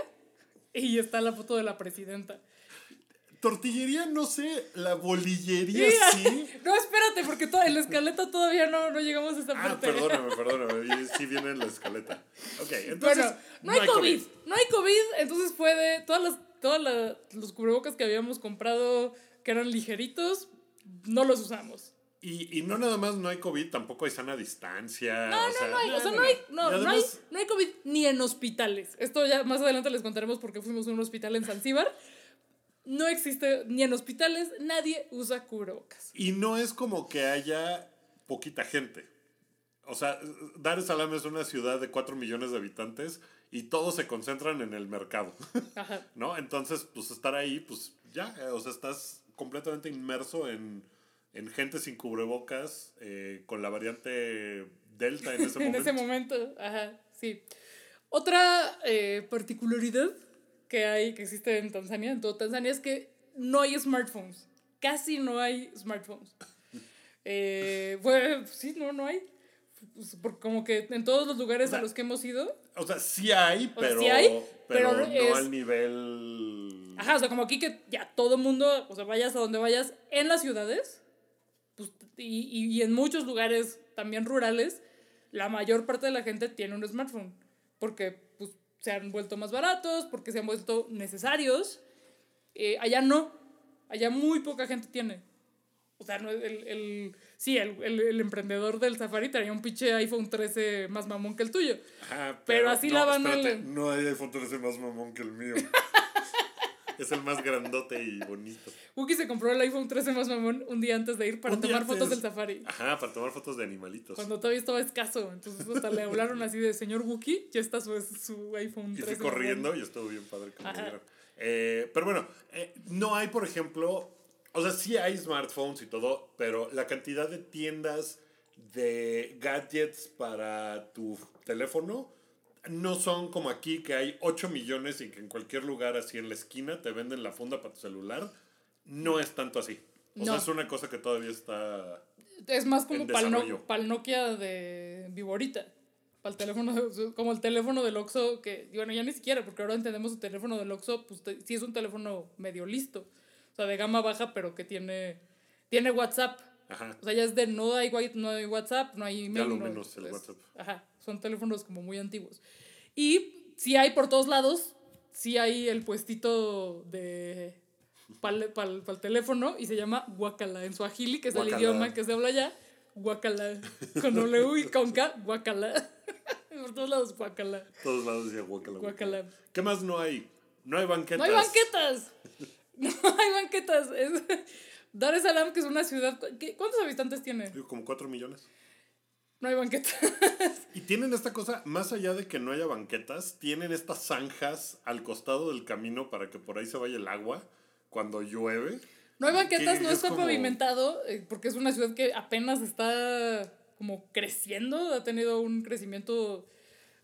Speaker 1: y está la foto de la presidenta.
Speaker 2: Tortillería, no sé. La bolillería, sí.
Speaker 1: No, espérate, porque en la escaleta todavía no, no llegamos a esta
Speaker 2: Ah,
Speaker 1: parte.
Speaker 2: perdóname, perdóname. Sí viene en la escaleta. Ok, entonces.
Speaker 1: bueno, no, hay COVID, no hay COVID, entonces puede, todas las, todas la- los cubrebocas que habíamos comprado que eran ligeritos, no los usamos.
Speaker 2: Y, y no nada más no hay COVID, tampoco hay sana distancia.
Speaker 1: No,
Speaker 2: o
Speaker 1: no,
Speaker 2: sea,
Speaker 1: no hay, o sea, no hay, no,
Speaker 2: Y
Speaker 1: no hay,
Speaker 2: además,
Speaker 1: no hay COVID ni en hospitales. Esto ya más adelante les contaremos porque fuimos a un hospital en Zanzíbar. No existe ni en hospitales, nadie usa cubrebocas.
Speaker 2: Y no es como que haya poquita gente. O sea, Dar es Salaam es una ciudad de 4 millones de habitantes y todos se concentran en el mercado,
Speaker 1: Ajá.
Speaker 2: ¿no? Entonces, pues estar ahí, pues ya, eh, o sea, estás completamente inmerso en, en gente sin cubrebocas eh, con la variante Delta en ese
Speaker 1: en
Speaker 2: momento.
Speaker 1: ese momento, ajá, sí. Otra eh, particularidad que hay, que existe en Tanzania, en todo Tanzania, es que no hay smartphones. Casi no hay smartphones. Eh, bueno, sí, no, no hay. Pues, como que en todos los lugares
Speaker 2: O sea,
Speaker 1: a los que hemos ido,
Speaker 2: O sea, sí hay,
Speaker 1: O sea,
Speaker 2: pero,
Speaker 1: sí hay,
Speaker 2: pero,
Speaker 1: pero
Speaker 2: no
Speaker 1: es-
Speaker 2: al nivel...
Speaker 1: Ajá, o sea, como aquí que ya todo mundo, o sea, vayas a donde vayas en las ciudades, pues, y, y, y en muchos lugares también rurales, la mayor parte de la gente tiene un smartphone. Porque se han vuelto más baratos, porque se han vuelto necesarios. Eh, allá no. Allá muy poca gente tiene. O sea, no, el, el, sí, el, el, el emprendedor del Safari traía un pinche iPhone 13 más mamón que el tuyo.
Speaker 2: Ajá,
Speaker 1: Pero así la banda
Speaker 2: espérate, No hay iPhone 13 más mamón que el mío. es el más grandote y bonito.
Speaker 1: Wookie se compró el iPhone 13 más mamón un día antes de ir para
Speaker 2: Un
Speaker 1: tomar fotos del Safari.
Speaker 2: Ajá, para tomar fotos de animalitos.
Speaker 1: Cuando todavía estaba escaso. Entonces hasta le hablaron así de señor Wookie, ya está su, su iPhone
Speaker 2: Y
Speaker 1: 13.
Speaker 2: fui corriendo y estuvo bien padre que me. Eh, pero bueno, eh, no hay, por ejemplo, o sea, sí hay smartphones y todo, pero la cantidad de tiendas de gadgets para tu teléfono no son como aquí que hay 8 millones y que en cualquier lugar así en la esquina te venden la funda para tu celular. No es tanto así. O sea, es una cosa que todavía está...
Speaker 1: Es más como para el, Nokia de Viborita. Para el teléfono, de- como el teléfono del Oxxo, que, bueno, ya ni siquiera, porque ahora entendemos el teléfono del Oxxo, pues te- sí es un teléfono medio listo. O sea, de gama baja, pero que tiene, tiene WhatsApp.
Speaker 2: Ajá.
Speaker 1: O sea, ya es de no hay, no hay WhatsApp, no hay email.
Speaker 2: lo
Speaker 1: no-
Speaker 2: menos el WhatsApp.
Speaker 1: Ajá, son teléfonos como muy antiguos. Y sí hay por todos lados, sí hay el puestito de para el teléfono y se llama Guacala en Swahili, que es
Speaker 2: Guacala.
Speaker 1: el idioma que se habla allá. Guacala. Con W y con K, Guacala. por todos lados, Guacala.
Speaker 2: Todos lados decía guacala.
Speaker 1: Guacala.
Speaker 2: ¿Qué más no hay? No hay banquetas.
Speaker 1: No hay banquetas. No hay banquetas. Es Dar es Salaam, que es una ciudad. ¿qué- ¿Cuántos habitantes tiene?
Speaker 2: Digo, Como 4 millones.
Speaker 1: No hay banquetas.
Speaker 2: Y tienen esta cosa, más allá de que no haya banquetas, tienen estas zanjas al costado del camino para que por ahí se vaya el agua cuando llueve.
Speaker 1: No hay banquetas,
Speaker 2: Que
Speaker 1: no
Speaker 2: es
Speaker 1: está
Speaker 2: como-
Speaker 1: pavimentado, eh, porque es una ciudad que apenas está como creciendo, ha tenido un crecimiento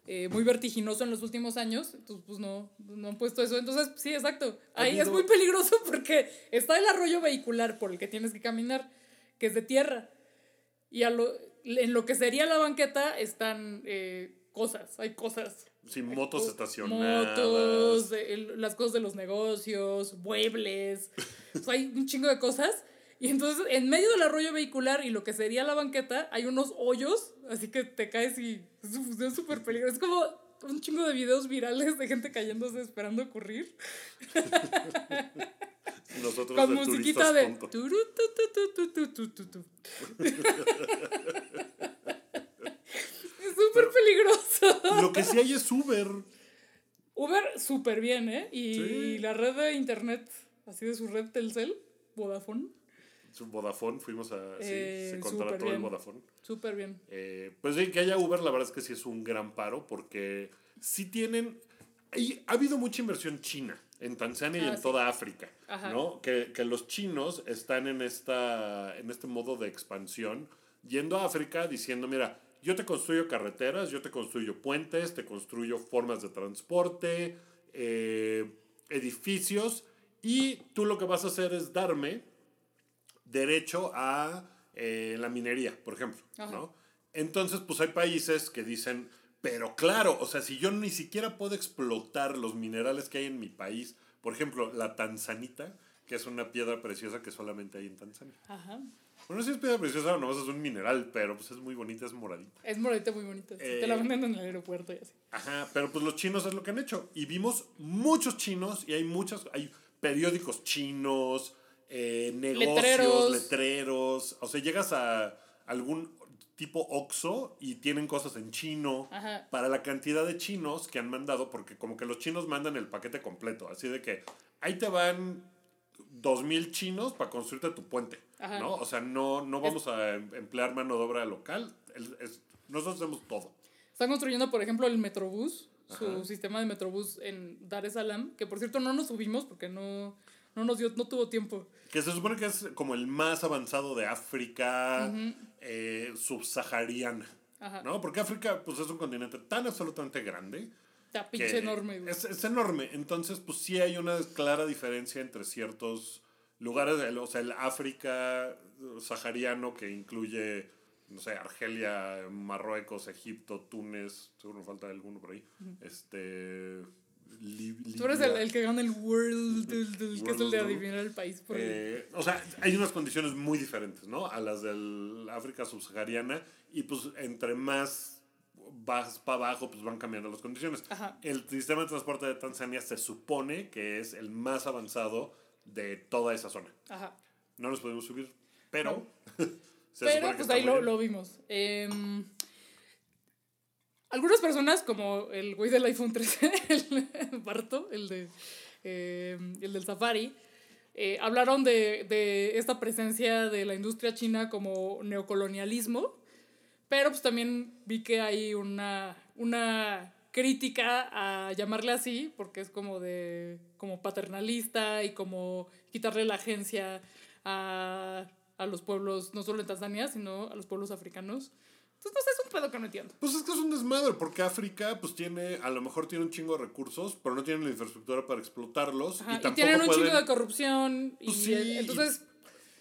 Speaker 1: eh, muy vertiginoso en los últimos años, entonces pues no, no han puesto eso. Entonces, sí, exacto. Ahí es muy peligroso porque está el arroyo vehicular por el que tienes que caminar, que es de tierra. Y a lo, en lo que sería la banqueta están eh, cosas, hay cosas.
Speaker 2: Sí, motos
Speaker 1: Co-
Speaker 2: estacionadas.
Speaker 1: Motos, el- las cosas de los negocios, muebles. o sea, hay un chingo de cosas. Y entonces, en medio del arroyo vehicular y lo que sería la banqueta, hay unos hoyos, así que te caes y es súper peligroso. Es como un chingo de videos virales de gente cayéndose esperando ocurrir.
Speaker 2: Nosotros
Speaker 1: Con
Speaker 2: de
Speaker 1: musiquita de... turu, tu, tu, tu. es súper peligroso.
Speaker 2: Lo que sí hay es Uber.
Speaker 1: Uber súper bien, ¿eh? Y
Speaker 2: Sí.
Speaker 1: la red de internet, así de su red Telcel, Vodafone,
Speaker 2: Su Vodafone, fuimos a. sí,
Speaker 1: Eh,
Speaker 2: se contrató el
Speaker 1: bien.
Speaker 2: Vodafone.
Speaker 1: súper bien.
Speaker 2: Eh, pues sí, que haya Uber, la verdad es que sí es un gran paro porque sí tienen... hay- ha habido mucha inversión china en Tanzania y
Speaker 1: Ah,
Speaker 2: en
Speaker 1: sí.
Speaker 2: toda África,
Speaker 1: Ajá.
Speaker 2: ¿no? Que, que los chinos están en, esta, en este modo de expansión, yendo a África diciendo, mira, yo te construyo carreteras, yo te construyo puentes, te construyo formas de transporte, eh, edificios, y tú lo que vas a hacer es darme derecho a eh, la minería, por ejemplo,
Speaker 1: Ajá.
Speaker 2: ¿no? Entonces, pues hay países que dicen, pero claro, o sea, si yo ni siquiera puedo explotar los minerales que hay en mi país, por ejemplo, la tanzanita, que es una piedra preciosa que solamente hay en Tanzania.
Speaker 1: Ajá.
Speaker 2: Bueno, si es piedra preciosa no, es un mineral, pero pues es muy bonita, es moradita.
Speaker 1: Es moradita muy bonita.
Speaker 2: Eh,
Speaker 1: Te la venden en el aeropuerto y así.
Speaker 2: Ajá, pero pues los chinos es lo que han hecho. Y vimos muchos chinos y hay muchas, hay periódicos chinos, eh, negocios,
Speaker 1: Letreros.
Speaker 2: letreros. O sea, llegas a algún tipo Oxxo y tienen cosas en chino.
Speaker 1: Ajá.
Speaker 2: Para la cantidad de chinos que han mandado, porque como que los chinos mandan el paquete completo. Así de que ahí te van dos mil chinos para construirte tu puente.
Speaker 1: Ajá.
Speaker 2: ¿no? O sea, no, no vamos a em- emplear mano de obra local. el- es- nosotros hacemos todo.
Speaker 1: Están construyendo, por ejemplo, el Metrobús, su sistema de Metrobús en Dar es Salaam, que por cierto no nos subimos porque no, no nos dio, no tuvo tiempo.
Speaker 2: Que se supone que es como el más avanzado de África eh, subsahariana.
Speaker 1: Ajá.
Speaker 2: ¿No? Porque África pues, es un continente tan absolutamente grande.
Speaker 1: Está pinche enorme, güey.
Speaker 2: Es, es enorme. Entonces, pues sí hay una clara diferencia entre ciertos lugares. el- o sea, el África sahariano que incluye, no sé, Argelia, Marruecos, Egipto, Túnez. Seguro me falta alguno por ahí. Este.
Speaker 1: Tú eres el, el que gana el World, el, el que es el de adivinar el país. Por
Speaker 2: Eh, o sea, hay unas condiciones muy diferentes, ¿no? A las del África subsahariana y pues entre más vas para abajo, pues van cambiando las condiciones.
Speaker 1: Ajá.
Speaker 2: El sistema de transporte de Tanzania se supone que es el más avanzado de toda esa zona.
Speaker 1: Ajá.
Speaker 2: No nos podemos subir, pero... se
Speaker 1: Pero pues ahí lo, lo vimos. Em, algunas personas, como el güey del iPhone 13, el Barto, el, de, em, el del Safari, eh, hablaron de, de esta presencia de la industria china como neocolonialismo, pero pues también vi que hay una, una crítica a llamarle así, porque es como de como paternalista y como quitarle la agencia a, a los pueblos, no solo en Tanzania, sino a los pueblos africanos. Entonces, no sé, es un pedo que no entiendo.
Speaker 2: Pues es que es un desmadre, porque África pues tiene, a lo mejor tiene un chingo de recursos, pero no tiene la infraestructura para explotarlos.
Speaker 1: Ajá,
Speaker 2: y
Speaker 1: y,
Speaker 2: tampoco
Speaker 1: tienen un
Speaker 2: pueden...
Speaker 1: chingo de corrupción.
Speaker 2: Pues
Speaker 1: y
Speaker 2: sí,
Speaker 1: eh, entonces,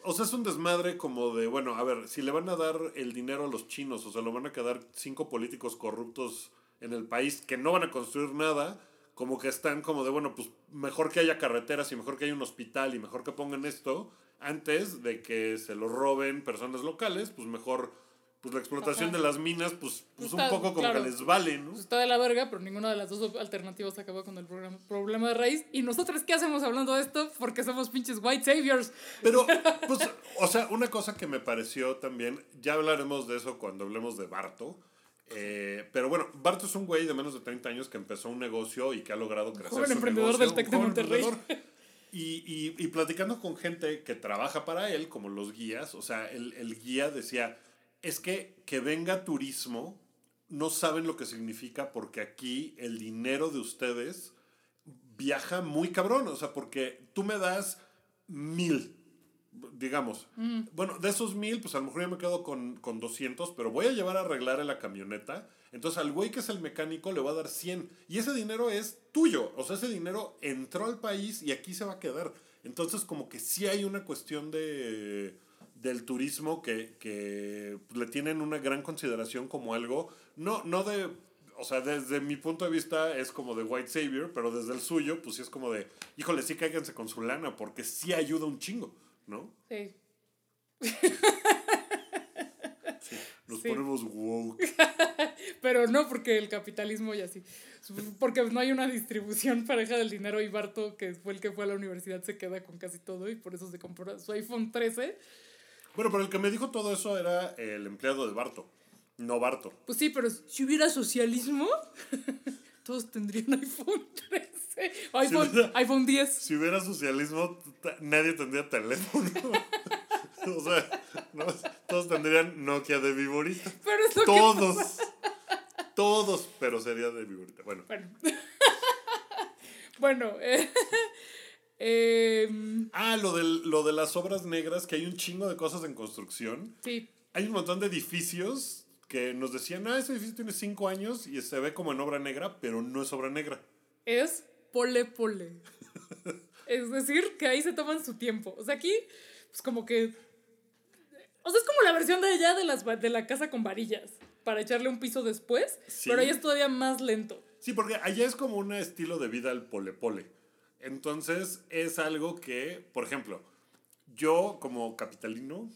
Speaker 2: O sea, es un desmadre como de, bueno, a ver, si le van a dar el dinero a los chinos, o sea, lo van a quedar cinco políticos corruptos en el país que no van a construir nada, como que están como de, bueno, pues mejor que haya carreteras y mejor que haya un hospital y mejor que pongan esto, antes de que se lo roben personas locales, pues mejor, pues la explotación
Speaker 1: Ajá.
Speaker 2: de las minas, pues, pues un
Speaker 1: Está-
Speaker 2: poco como
Speaker 1: claro.
Speaker 2: que les vale, ¿no?
Speaker 1: pues, está de la verga, pero ninguna de las dos alternativas acabó con el programa- problema de raíz. ¿Y nosotros qué hacemos hablando de esto? Porque somos pinches white saviors.
Speaker 2: Pero, pues, o sea, una cosa que me pareció también, ya hablaremos de eso cuando hablemos de Barto. eh, pero bueno, Barto es un güey de menos de 30 años que empezó un negocio y que ha logrado crecer.
Speaker 1: joven
Speaker 2: su
Speaker 1: emprendedor
Speaker 2: negocio,
Speaker 1: del Tec
Speaker 2: un
Speaker 1: de Monterrey.
Speaker 2: Y, y, y platicando con gente que trabaja para él, como los guías, o sea, el, el guía decía, es que que venga turismo, no saben lo que significa porque aquí el dinero de ustedes viaja muy cabrón, o sea, porque tú me das mil digamos. Bueno, de esos mil, pues a lo mejor ya me quedo con, con 200, pero voy a llevar a arreglar en la camioneta. Entonces al güey que es el mecánico le va a dar 100. Y ese dinero es tuyo. O sea, ese dinero entró al país y aquí se va a quedar. Entonces como que sí hay una cuestión de del turismo que, que le tienen una gran consideración como algo, no, no de, o sea, desde mi punto de vista es como de white savior, pero desde el suyo, pues sí es como de, híjole, sí cáiganse con su lana, porque sí ayuda un chingo, ¿no? Sí. nos ponemos woke.
Speaker 1: pero no porque el capitalismo y así. Porque no hay una distribución pareja del dinero y Barto, que fue el que fue a la universidad, se queda con casi todo y por eso se compró su iPhone 13
Speaker 2: bueno, pero el que me dijo todo eso era el empleado de Barto, no Barto.
Speaker 1: Pues sí, pero si hubiera socialismo, todos tendrían iPhone 13, iPhone, iPhone 10.
Speaker 2: Si hubiera socialismo, nadie tendría teléfono. o sea, todos tendrían Nokia de Viborita. Pero es lo todos. todos, pero sería de Viborita. Bueno.
Speaker 1: Bueno. bueno eh, Em,
Speaker 2: ah, lo, del, lo de las obras negras, que hay un chingo de cosas en construcción. Sí. Hay un montón de edificios que nos decían, ah, ese edificio tiene cinco años y se ve como en obra negra, pero no es obra negra.
Speaker 1: Es pole pole. es decir, que ahí se toman su tiempo. O sea, aquí, pues como que... O sea, es como la versión de allá de, las, de la casa con varillas, para echarle un piso después, pero ahí es todavía más lento.
Speaker 2: Sí, porque allá es como un estilo de vida al pole pole. Entonces es algo que, por ejemplo, yo como capitalino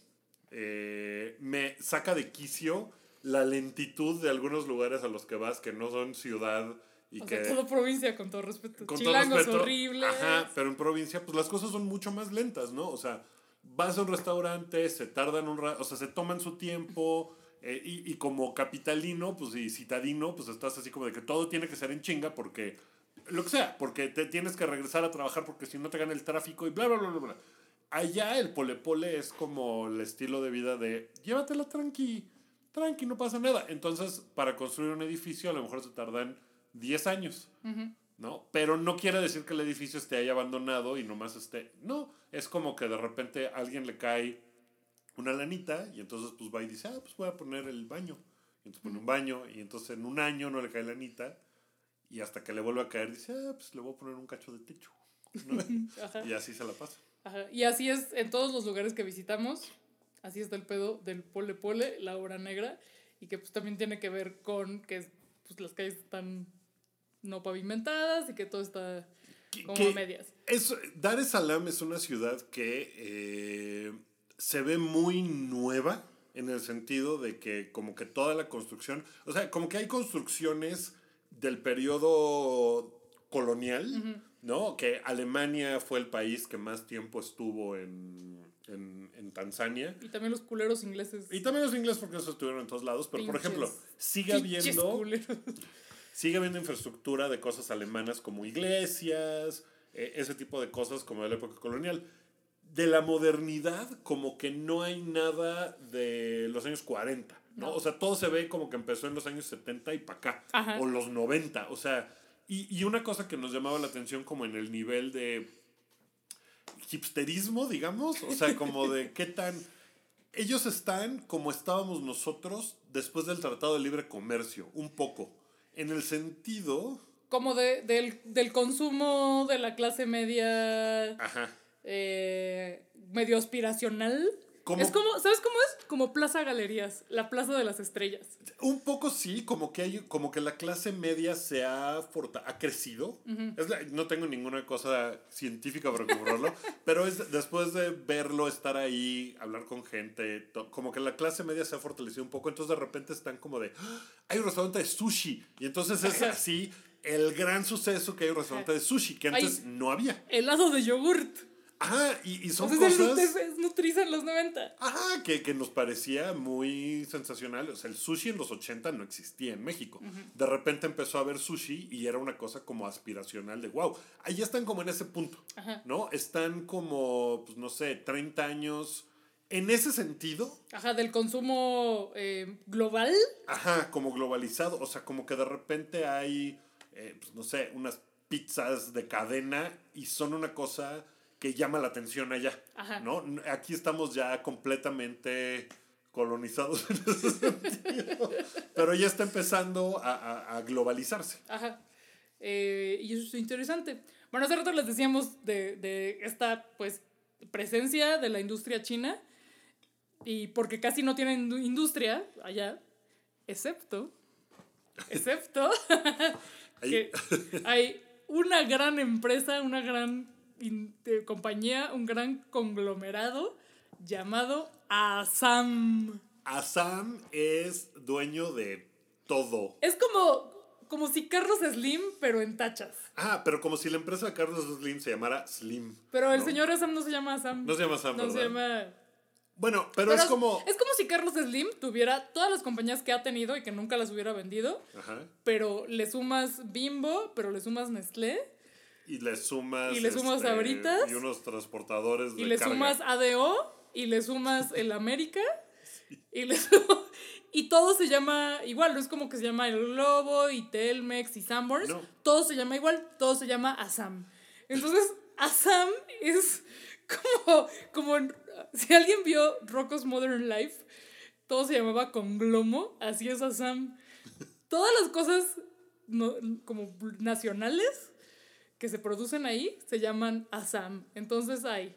Speaker 2: eh, me saca de quicio la lentitud de algunos lugares a los que vas que no son ciudad y que
Speaker 1: sea, todo provincia con todo respeto. Con Chilangos todo
Speaker 2: respeto, Ajá, pero en provincia pues las cosas son mucho más lentas, ¿no? O sea, vas a un restaurante, se tardan un rato, o sea, se toman su tiempo. Eh, y, y, como capitalino, pues y citadino, pues estás así como de que todo tiene que ser en chinga porque lo que sea, porque te tienes que regresar a trabajar porque si no te gana el tráfico y bla, bla, bla, bla, bla. Allá el pole pole es como el estilo de vida de llévatela tranqui, tranqui, no pasa nada. Entonces, para construir un edificio a lo mejor se tardan 10 años, ¿no? Pero no quiere decir que el edificio esté ahí abandonado y nomás esté. No, es como que de repente a alguien le cae una lanita y entonces pues va y dice, ah, pues voy a poner el baño. Y entonces pone un baño y entonces en un año no le cae lanita y hasta que le vuelve a caer, dice, ah, pues le voy a poner un cacho de techo. y así se la pasa.
Speaker 1: Ajá. Y así es en todos los lugares que visitamos. Así está el pedo del pole pole, la obra negra. Y que pues también tiene que ver con que pues, las calles están no pavimentadas y que todo está como a medias.
Speaker 2: Es, Dar es Salaam es una ciudad que eh, se ve muy nueva en el sentido de que como que toda la construcción, o sea, como que hay construcciones del periodo colonial, ¿no? Que Alemania fue el país que más tiempo estuvo en, en, en, Tanzania.
Speaker 1: Y también los culeros ingleses.
Speaker 2: Y también los ingleses porque eso estuvieron en todos lados. Pero, por ejemplo, sigue habiendo... Sigue habiendo infraestructura de cosas alemanas como iglesias, eh, ese tipo de cosas como de la época colonial. De la modernidad, como que no hay nada de los años 40. ¿No? O sea, todo se ve como que empezó en los años 70 y para acá, o los 90, o sea, y, y, una cosa que nos llamaba la atención como en el nivel de hipsterismo, digamos, o sea, como de qué tan... Ellos están como estábamos nosotros después del Tratado de Libre Comercio, un poco, en el sentido...
Speaker 1: Como de, del, del consumo de la clase media... Ajá. Eh, medio aspiracional. Es como, ¿sabes cómo es? Como Plaza Galerías, la Plaza de las Estrellas.
Speaker 2: Un poco sí, como que hay, como que la clase media se ha, ha crecido. no tengo ninguna cosa científica para comprobarlo, pero es después de verlo, estar ahí, hablar con gente, como que la clase media se ha fortalecido un poco, entonces de repente están como de, ¡Ah! hay un restaurante de sushi, y entonces es así el gran suceso que hay un restaurante de sushi, que antes no había.
Speaker 1: Helado de yogurt.
Speaker 2: Ajá, y, y son cosas...
Speaker 1: Es Nutriza en los 90.
Speaker 2: Ajá, que, que, nos parecía muy sensacional. O sea, el sushi en los 80 no existía en México. De repente empezó a haber sushi y era una cosa como aspiracional de, wow, ahí están como en ese punto, Ajá. ¿no? Están como, pues no sé, 30 años... En ese sentido.
Speaker 1: Ajá, del consumo eh, global.
Speaker 2: Ajá, como globalizado. O sea, como que de repente hay, eh, pues no sé, unas pizzas de cadena y son una cosa que llama la atención allá.
Speaker 1: Ajá.
Speaker 2: ¿no? Aquí estamos ya completamente colonizados en ese sentido. Pero ya está empezando a, a- a globalizarse.
Speaker 1: Ajá. Eh, y eso es interesante. Bueno, hace rato les decíamos de, de esta, pues, presencia de la industria china. Y porque casi no tienen indu- industria allá, excepto, excepto, que hay una gran empresa, una gran compañía, un gran conglomerado llamado Assam.
Speaker 2: Assam es dueño de todo.
Speaker 1: Es como, como si Carlos Slim, pero en tachas.
Speaker 2: Ah, pero como si la empresa de Carlos Slim se llamara Slim.
Speaker 1: Pero el
Speaker 2: ¿no?
Speaker 1: señor Assam no se llama Assam.
Speaker 2: No se llama Assam,
Speaker 1: No se llama.
Speaker 2: Bueno, pero, es como...
Speaker 1: Es como si Carlos Slim tuviera todas las compañías que ha tenido y que nunca las hubiera vendido,
Speaker 2: Ajá.
Speaker 1: pero le sumas Bimbo, pero le sumas Nestlé,
Speaker 2: Y le sumas...
Speaker 1: Y le sumas Sabritas.
Speaker 2: Y unos transportadores de
Speaker 1: y le
Speaker 2: carga.
Speaker 1: sumas ADO, y le sumas el América, y le sumas- Y todo se llama igual, no es como que se llama El Globo y Telmex y Sanborns.
Speaker 2: No.
Speaker 1: Todo se llama igual, todo se llama Assam. Entonces, Assam es como, como si alguien vio Rocco's Modern Life, todo se llamaba Conglomo, así es Assam. Todas las cosas no- como nacionales que se producen ahí se llaman Assam. Entonces hay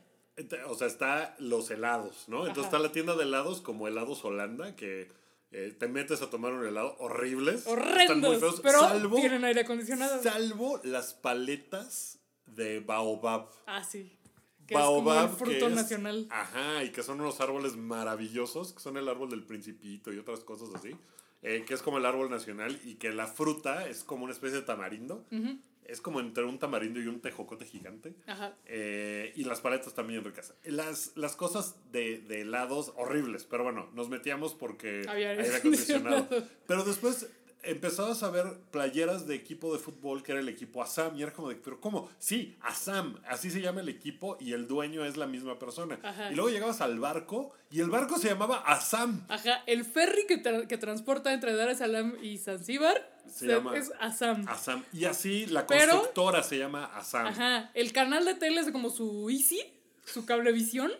Speaker 2: O sea, está los helados, ¿no? Entonces
Speaker 1: Ajá.
Speaker 2: está la tienda de helados como helados Holanda, que eh, te metes a tomar un helado horribles. Están muy
Speaker 1: horrendos,
Speaker 2: feos,
Speaker 1: pero
Speaker 2: salvo,
Speaker 1: tienen aire acondicionado.
Speaker 2: salvo las paletas de baobab.
Speaker 1: Ah, sí. Que es como
Speaker 2: baobab,
Speaker 1: el fruto
Speaker 2: que es-
Speaker 1: nacional.
Speaker 2: Ajá, y que son unos árboles maravillosos, que son el árbol del principito y otras cosas así. eh, que es como el árbol nacional y que la fruta es como una especie de tamarindo.
Speaker 1: Ujú,
Speaker 2: Es como entre un tamarindo y un tejocote gigante.
Speaker 1: Ajá.
Speaker 2: Eh, y las paletas también ricas. Las, las cosas de, de helados horribles, pero bueno, nos metíamos porque
Speaker 1: Había aire
Speaker 2: acondicionado. Pero después empezabas a ver playeras de equipo de fútbol que era el equipo Assam y era como de, pero ¿cómo? Sí, Assam, así se llama el equipo y el dueño es la misma persona.
Speaker 1: Ajá.
Speaker 2: Y luego llegabas al barco y el barco se llamaba Assam.
Speaker 1: Ajá. El ferry que, tra- que transporta entre Dar es Salaam y Zanzíbar
Speaker 2: Se
Speaker 1: se-
Speaker 2: llama-
Speaker 1: es Assam.
Speaker 2: Assam. Y así la
Speaker 1: Pero-
Speaker 2: constructora se llama Assam.
Speaker 1: Ajá. El canal de tele es como su Easy, su cablevisión,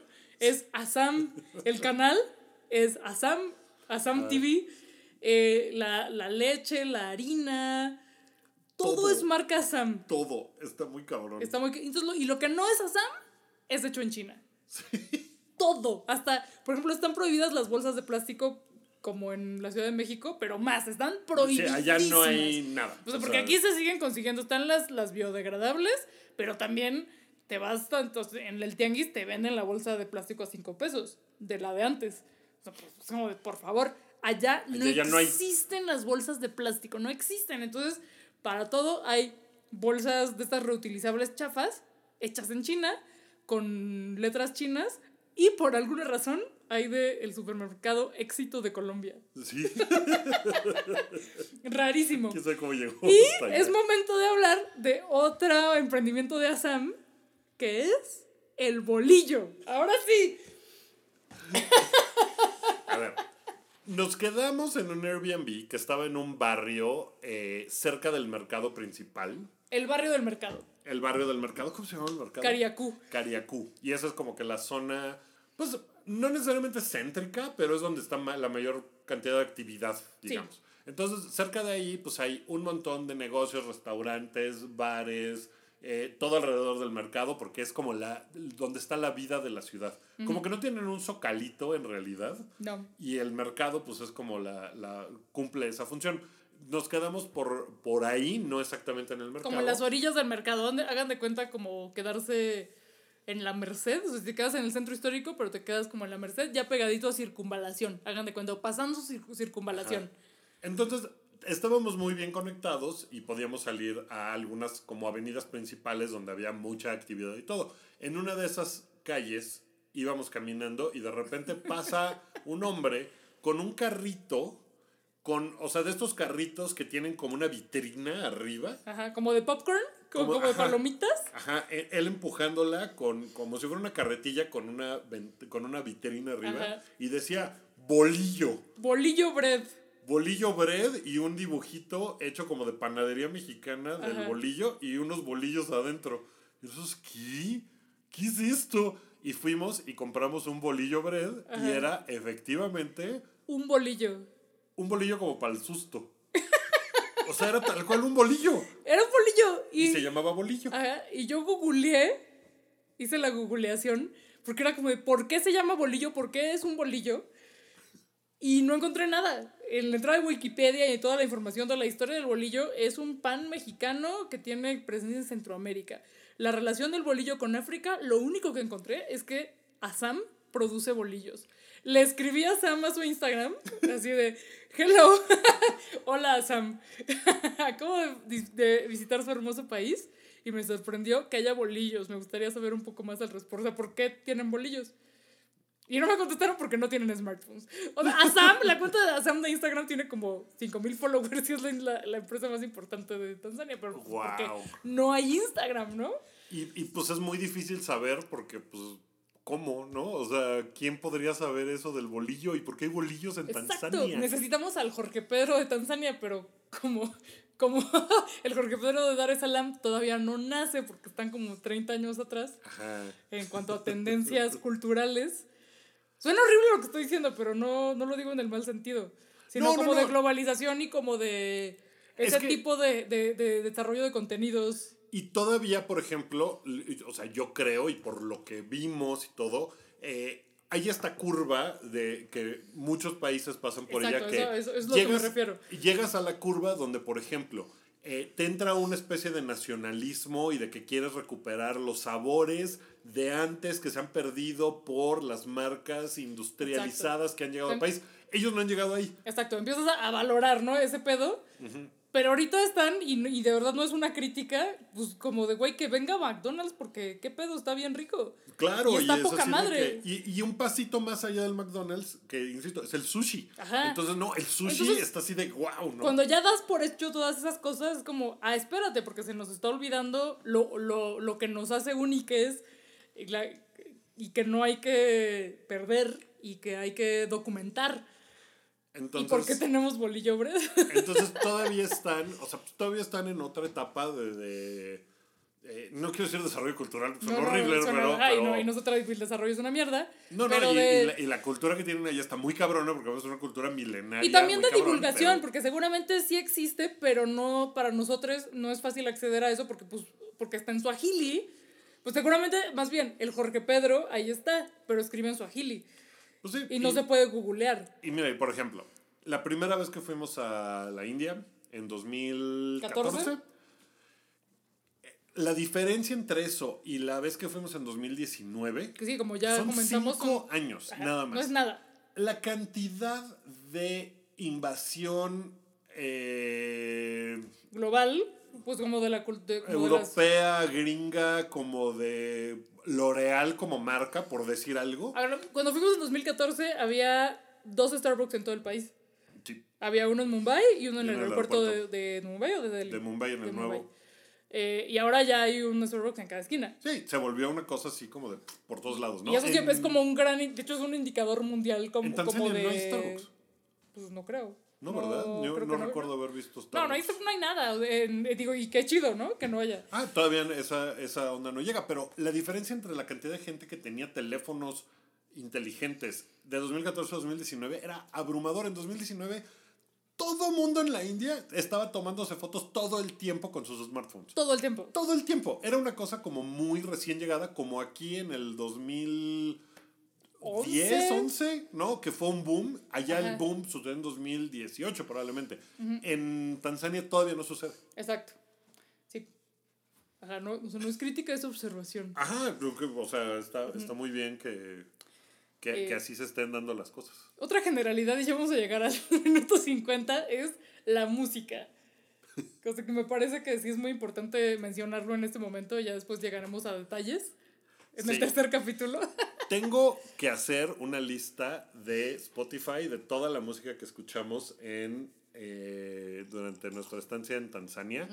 Speaker 1: es Assam. El canal es Assam, Assam
Speaker 2: Ah.
Speaker 1: TV. Eh, la, la leche, la harina, todo,
Speaker 2: Todo.
Speaker 1: es marca Assam.
Speaker 2: Todo está muy cabrón.
Speaker 1: Está muy... Entonces, lo- y lo que no es Assam es hecho en China. Todo. Hasta, por ejemplo, están prohibidas las bolsas de plástico como en la Ciudad de México, pero más, están
Speaker 2: Sí,
Speaker 1: prohibidas.
Speaker 2: allá no hay nada.
Speaker 1: O sea,
Speaker 2: O
Speaker 1: porque
Speaker 2: sea,
Speaker 1: aquí se siguen consiguiendo, están las, las biodegradables, pero también te vas tanto, en el tianguis te venden la bolsa de plástico a 5 pesos, de la de antes. O sea, pues, es como de, por favor, allá no
Speaker 2: Allá no
Speaker 1: existen las bolsas de plástico, no existen. Entonces, para todo hay bolsas de estas reutilizables chafas, hechas en China, con letras chinas, y por alguna razón hay de el supermercado Éxito de Colombia.
Speaker 2: Sí,
Speaker 1: Rarísimo.
Speaker 2: quién sabe cómo llegó.
Speaker 1: Y es momento de hablar de otro emprendimiento de Assam, que es el bolillo. Ahora sí.
Speaker 2: A ver, nos quedamos en un Airbnb que estaba en un barrio eh, cerca del mercado principal.
Speaker 1: El barrio del mercado.
Speaker 2: El barrio del mercado, ¿cómo se llama el mercado?
Speaker 1: Cariacú.
Speaker 2: Cariacú. Y esa es como que la zona, pues no necesariamente céntrica, pero es donde está la mayor cantidad de actividad, digamos. Entonces, cerca de ahí, pues hay un montón de negocios, restaurantes, bares, eh, todo alrededor del mercado, porque es como la, donde está la vida de la ciudad. Como que no tienen un zocalito en realidad.
Speaker 1: No.
Speaker 2: Y el mercado, pues es como la, la cumple esa función. Nos quedamos por, por ahí, no exactamente en el mercado.
Speaker 1: Como en las orillas del mercado. Hagan de cuenta como quedarse en la Merced. O sea, te quedas en el centro histórico, pero te quedas como en la Merced, ya pegadito a circunvalación. Hagan de cuenta, pasando cir- circunvalación.
Speaker 2: Ajá. Entonces, estábamos muy bien conectados y podíamos salir a algunas como avenidas principales donde había mucha actividad y todo. En una de esas calles íbamos caminando y de repente pasa un hombre con un carrito, con, o sea, de estos carritos que tienen como una vitrina arriba.
Speaker 1: Ajá, como de popcorn, como,
Speaker 2: Como-
Speaker 1: como de palomitas.
Speaker 2: Ajá, e- él empujándola con, como si fuera una carretilla con una, con una vitrina arriba
Speaker 1: Ajá.
Speaker 2: y decía bolillo.
Speaker 1: Bolillo bread.
Speaker 2: bolillo bread y un dibujito hecho como de panadería mexicana del
Speaker 1: Ajá.
Speaker 2: bolillo y unos bolillos adentro. Y nosotros, ¿qué? ¿qué es esto? Y fuimos y compramos un bolillo bread y era efectivamente
Speaker 1: Un bolillo.
Speaker 2: un bolillo como para el susto. O sea, era tal cual un bolillo.
Speaker 1: Era un bolillo.
Speaker 2: Y,
Speaker 1: Y,
Speaker 2: se llamaba bolillo.
Speaker 1: ajá, y yo googleé, hice la googleación, porque era como de, ¿por qué se llama bolillo? ¿Por qué es un bolillo? Y no encontré nada. En la entrada de Wikipedia y toda la información de la historia del bolillo es un pan mexicano que tiene presencia en Centroamérica. La relación del bolillo con África, lo único que encontré es que Assam produce bolillos. Le escribí a Sam a su Instagram, así de, hello, hola Sam, acabo de, de visitar su hermoso país y me sorprendió que haya bolillos. Me gustaría saber un poco más al respecto. O sea, ¿por qué tienen bolillos? Y no me contestaron porque no tienen smartphones. O sea, Asam, la cuenta de Asam de Instagram tiene como 5000 followers y es la, la- empresa más importante de Tanzania, pero pues, porque no hay Instagram, ¿no?
Speaker 2: Y, y pues es muy difícil saber porque, pues, ¿cómo, no? O sea, ¿quién podría saber eso del bolillo y por qué hay bolillos en
Speaker 1: Exacto.
Speaker 2: Tanzania?
Speaker 1: Necesitamos al Jorge Pedro de Tanzania, pero como, como el Jorge Pedro de Dar es Salaam todavía no nace porque están como 30 años atrás
Speaker 2: Ajá.
Speaker 1: en cuanto a tendencias culturales. Suena horrible lo que estoy diciendo, pero no, no lo digo en el mal sentido, sino
Speaker 2: No, no,
Speaker 1: como de globalización y como de
Speaker 2: Es
Speaker 1: ese
Speaker 2: que-
Speaker 1: tipo de, de- de desarrollo de contenidos.
Speaker 2: Y todavía, por ejemplo, o sea, yo creo, y por lo que vimos y todo, eh, hay esta curva de que muchos países pasan por
Speaker 1: Exacto,
Speaker 2: ella que
Speaker 1: eso- eso es lo que me refiero.
Speaker 2: Llegas a la curva donde, por ejemplo, eh, te entra una especie de nacionalismo y de que quieres recuperar los sabores de antes que se han perdido por las marcas industrializadas que han llegado al
Speaker 1: Em-
Speaker 2: país. Ellos no han llegado ahí.
Speaker 1: Exacto, empiezas a, a valorar, ¿no? Ese pedo. Pero ahorita están, y, y de verdad no es una crítica, pues como de, güey, que venga McDonald's porque qué pedo, está bien rico.
Speaker 2: Claro,
Speaker 1: Y está
Speaker 2: es
Speaker 1: poca madre.
Speaker 2: que- y, y un pasito más allá del McDonald's, que insisto, es el sushi.
Speaker 1: Ajá.
Speaker 2: Entonces, no, el sushi
Speaker 1: Entonces,
Speaker 2: está así de wow, ¿no?
Speaker 1: Cuando ya das por hecho todas esas cosas, es como, ah, espérate, porque se nos está olvidando lo, lo, lo que nos hace úniques y, la- y que no hay que perder y que hay que documentar.
Speaker 2: Entonces,
Speaker 1: ¿Y por qué tenemos bolillo bread?
Speaker 2: entonces todavía están, o sea, todavía están en otra etapa de. de- eh, no quiero decir desarrollo cultural, son horribles,
Speaker 1: suena-
Speaker 2: pero.
Speaker 1: ay,
Speaker 2: pero-
Speaker 1: no, y nosotros el desarrollo es una mierda.
Speaker 2: no, no,
Speaker 1: pero
Speaker 2: y,
Speaker 1: de-
Speaker 2: y la, y la cultura que tienen allá está muy cabrona, porque es una cultura milenaria.
Speaker 1: Y también de
Speaker 2: cabrón,
Speaker 1: divulgación,
Speaker 2: pero-
Speaker 1: porque seguramente sí existe, pero no para nosotros no es fácil acceder a eso porque pues porque está en Swahili. Pues seguramente, más bien, el Jorge Pedro ahí está, pero escribe en Swahili
Speaker 2: pues sí,
Speaker 1: y no se puede googlear.
Speaker 2: Y mira, por ejemplo, la primera vez que fuimos a la India, en 2014,
Speaker 1: ¿14?
Speaker 2: eh, la diferencia entre eso y la vez que fuimos en 2019
Speaker 1: Que sí, como ya
Speaker 2: son
Speaker 1: comentamos,
Speaker 2: cinco
Speaker 1: son-
Speaker 2: años,
Speaker 1: Ajá,
Speaker 2: nada
Speaker 1: No
Speaker 2: más.
Speaker 1: es nada.
Speaker 2: La cantidad de invasión eh,
Speaker 1: Global, pues como de la cultura.
Speaker 2: europea, gringa, como de L'Oreal como marca, por decir algo.
Speaker 1: Cuando fuimos en 2014 había dos Starbucks en todo el país.
Speaker 2: Sí,
Speaker 1: Había uno en Mumbai y uno en
Speaker 2: Y
Speaker 1: el
Speaker 2: uno el
Speaker 1: aeropuerto de, Mumbai o de Delhi.
Speaker 2: de Mumbai en el
Speaker 1: Mumbai.
Speaker 2: nuevo.
Speaker 1: Eh, y ahora ya hay un Starbucks en cada esquina.
Speaker 2: Sí, se volvió una cosa así como de por todos lados, ¿no?
Speaker 1: Y eso siempre
Speaker 2: En-
Speaker 1: es como un gran, de hecho es un indicador mundial como, como de...
Speaker 2: no hay Starbucks.
Speaker 1: Pues no creo.
Speaker 2: No, ¿verdad? Yo no
Speaker 1: no.
Speaker 2: recuerdo haber visto
Speaker 1: No,
Speaker 2: Starbucks.
Speaker 1: no hay, no hay nada. eh, digo, y qué chido, ¿no? Que no haya.
Speaker 2: Ah, todavía esa, esa onda no llega, pero la diferencia entre la cantidad de gente que tenía teléfonos inteligentes de 2014 a 2019 era abrumador. En 2019, todo mundo en la India estaba tomándose fotos todo el tiempo con sus smartphones.
Speaker 1: Todo el tiempo.
Speaker 2: Todo el tiempo. Era una cosa como muy recién llegada, como aquí en el 2010,
Speaker 1: 11.
Speaker 2: 11, ¿no? Que fue un boom. Allá el
Speaker 1: Ajá.
Speaker 2: boom sucedió en 2018 probablemente. En Tanzania todavía no sucede.
Speaker 1: Exacto. Sí. Ajá, no, o sea, no es crítica, es observación.
Speaker 2: Ajá, creo que, o sea, está, está muy bien que, que,
Speaker 1: Eh,
Speaker 2: que así se estén dando las cosas.
Speaker 1: Otra generalidad, y ya vamos a llegar al minuto 50, es la música. Cosa que me parece que sí es muy importante mencionarlo en este momento, ya después llegaremos a detalles en el
Speaker 2: Sí.
Speaker 1: tercer capítulo.
Speaker 2: Tengo que hacer una lista de Spotify de toda la música que escuchamos en, eh, durante nuestra estancia en Tanzania,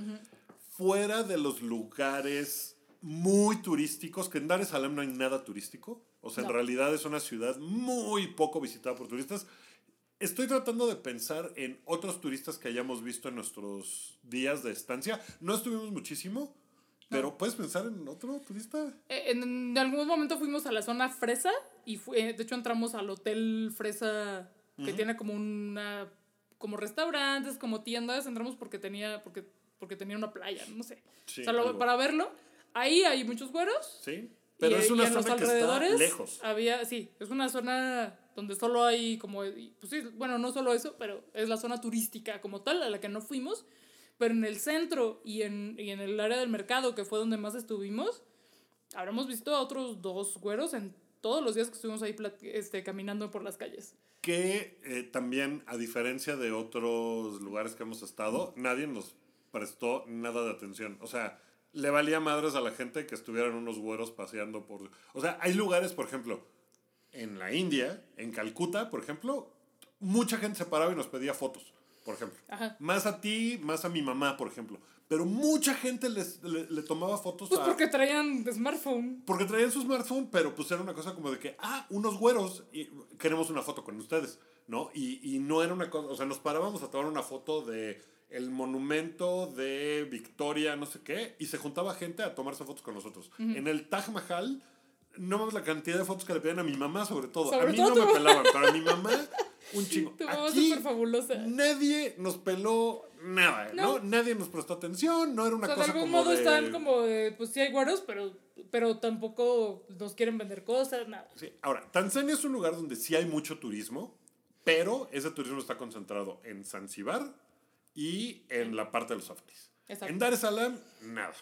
Speaker 2: fuera de los lugares muy turísticos, que en Dar es Salaam no hay nada turístico, o sea,
Speaker 1: No.
Speaker 2: en realidad es una ciudad muy poco visitada por turistas. Estoy tratando de pensar en otros turistas que hayamos visto en nuestros días de estancia. No estuvimos muchísimo. Pero puedes pensar en otro turista.
Speaker 1: Eh, En, en algún momento fuimos a la zona Fresa y fue, de hecho entramos al hotel Fresa que tiene como una como restaurantes, como tiendas, entramos porque tenía porque porque tenía una playa, no sé.
Speaker 2: Sí,
Speaker 1: o sea, lo- para verlo, ahí hay muchos güeros.
Speaker 2: Sí. Pero
Speaker 1: y,
Speaker 2: es una
Speaker 1: y en los
Speaker 2: zona que está
Speaker 1: alrededores
Speaker 2: lejos.
Speaker 1: Había, sí, es una zona donde solo hay como, pues sí, bueno, no solo eso, pero es la zona turística como tal a la que no fuimos. Pero en el centro y en, y en el área del mercado, que fue donde más estuvimos, habremos visto a otros dos güeros en todos los días que estuvimos ahí este, caminando por las calles.
Speaker 2: Que eh, también, a diferencia de otros lugares que hemos estado, nadie nos prestó nada de atención. O sea, le valía madres a la gente que estuvieran unos güeros paseando por... O sea, hay lugares, por ejemplo, en la India, en Calcuta, por ejemplo, mucha gente se paraba y nos pedía fotos, por ejemplo.
Speaker 1: Ajá.
Speaker 2: Más a ti, más a mi mamá, por ejemplo. Pero mucha gente les- le, le tomaba fotos
Speaker 1: Pues
Speaker 2: a...
Speaker 1: porque traían smartphone.
Speaker 2: Porque traían su smartphone, pero pues era una cosa como de que, ah, unos güeros, y queremos una foto con ustedes, ¿no? Y, y no era una cosa, o sea, nos parábamos a tomar una foto de el monumento de Victoria, no sé qué, y se juntaba gente a tomarse fotos con nosotros. En el Taj Mahal, no mames la cantidad de fotos que le pedían a mi mamá, sobre todo.
Speaker 1: Sobre
Speaker 2: a mí
Speaker 1: todo
Speaker 2: no me
Speaker 1: mamá.
Speaker 2: pelaban, pero a mi mamá, un chingo.
Speaker 1: Tu mamá
Speaker 2: Aquí,
Speaker 1: súper fabulosa.
Speaker 2: nadie nos peló nada, ¿no?
Speaker 1: No.
Speaker 2: Nadie nos prestó atención, no era una
Speaker 1: O sea, de
Speaker 2: cosa
Speaker 1: algún
Speaker 2: como
Speaker 1: modo
Speaker 2: de...
Speaker 1: están como de, pues sí hay güeros, pero, pero tampoco nos quieren vender cosas, nada.
Speaker 2: Sí. Ahora, Tanzania es un lugar donde sí hay mucho turismo, pero ese turismo está concentrado en Zanzibar y en la parte de los safaris.
Speaker 1: Exacto.
Speaker 2: En Dar es Salaam, nada.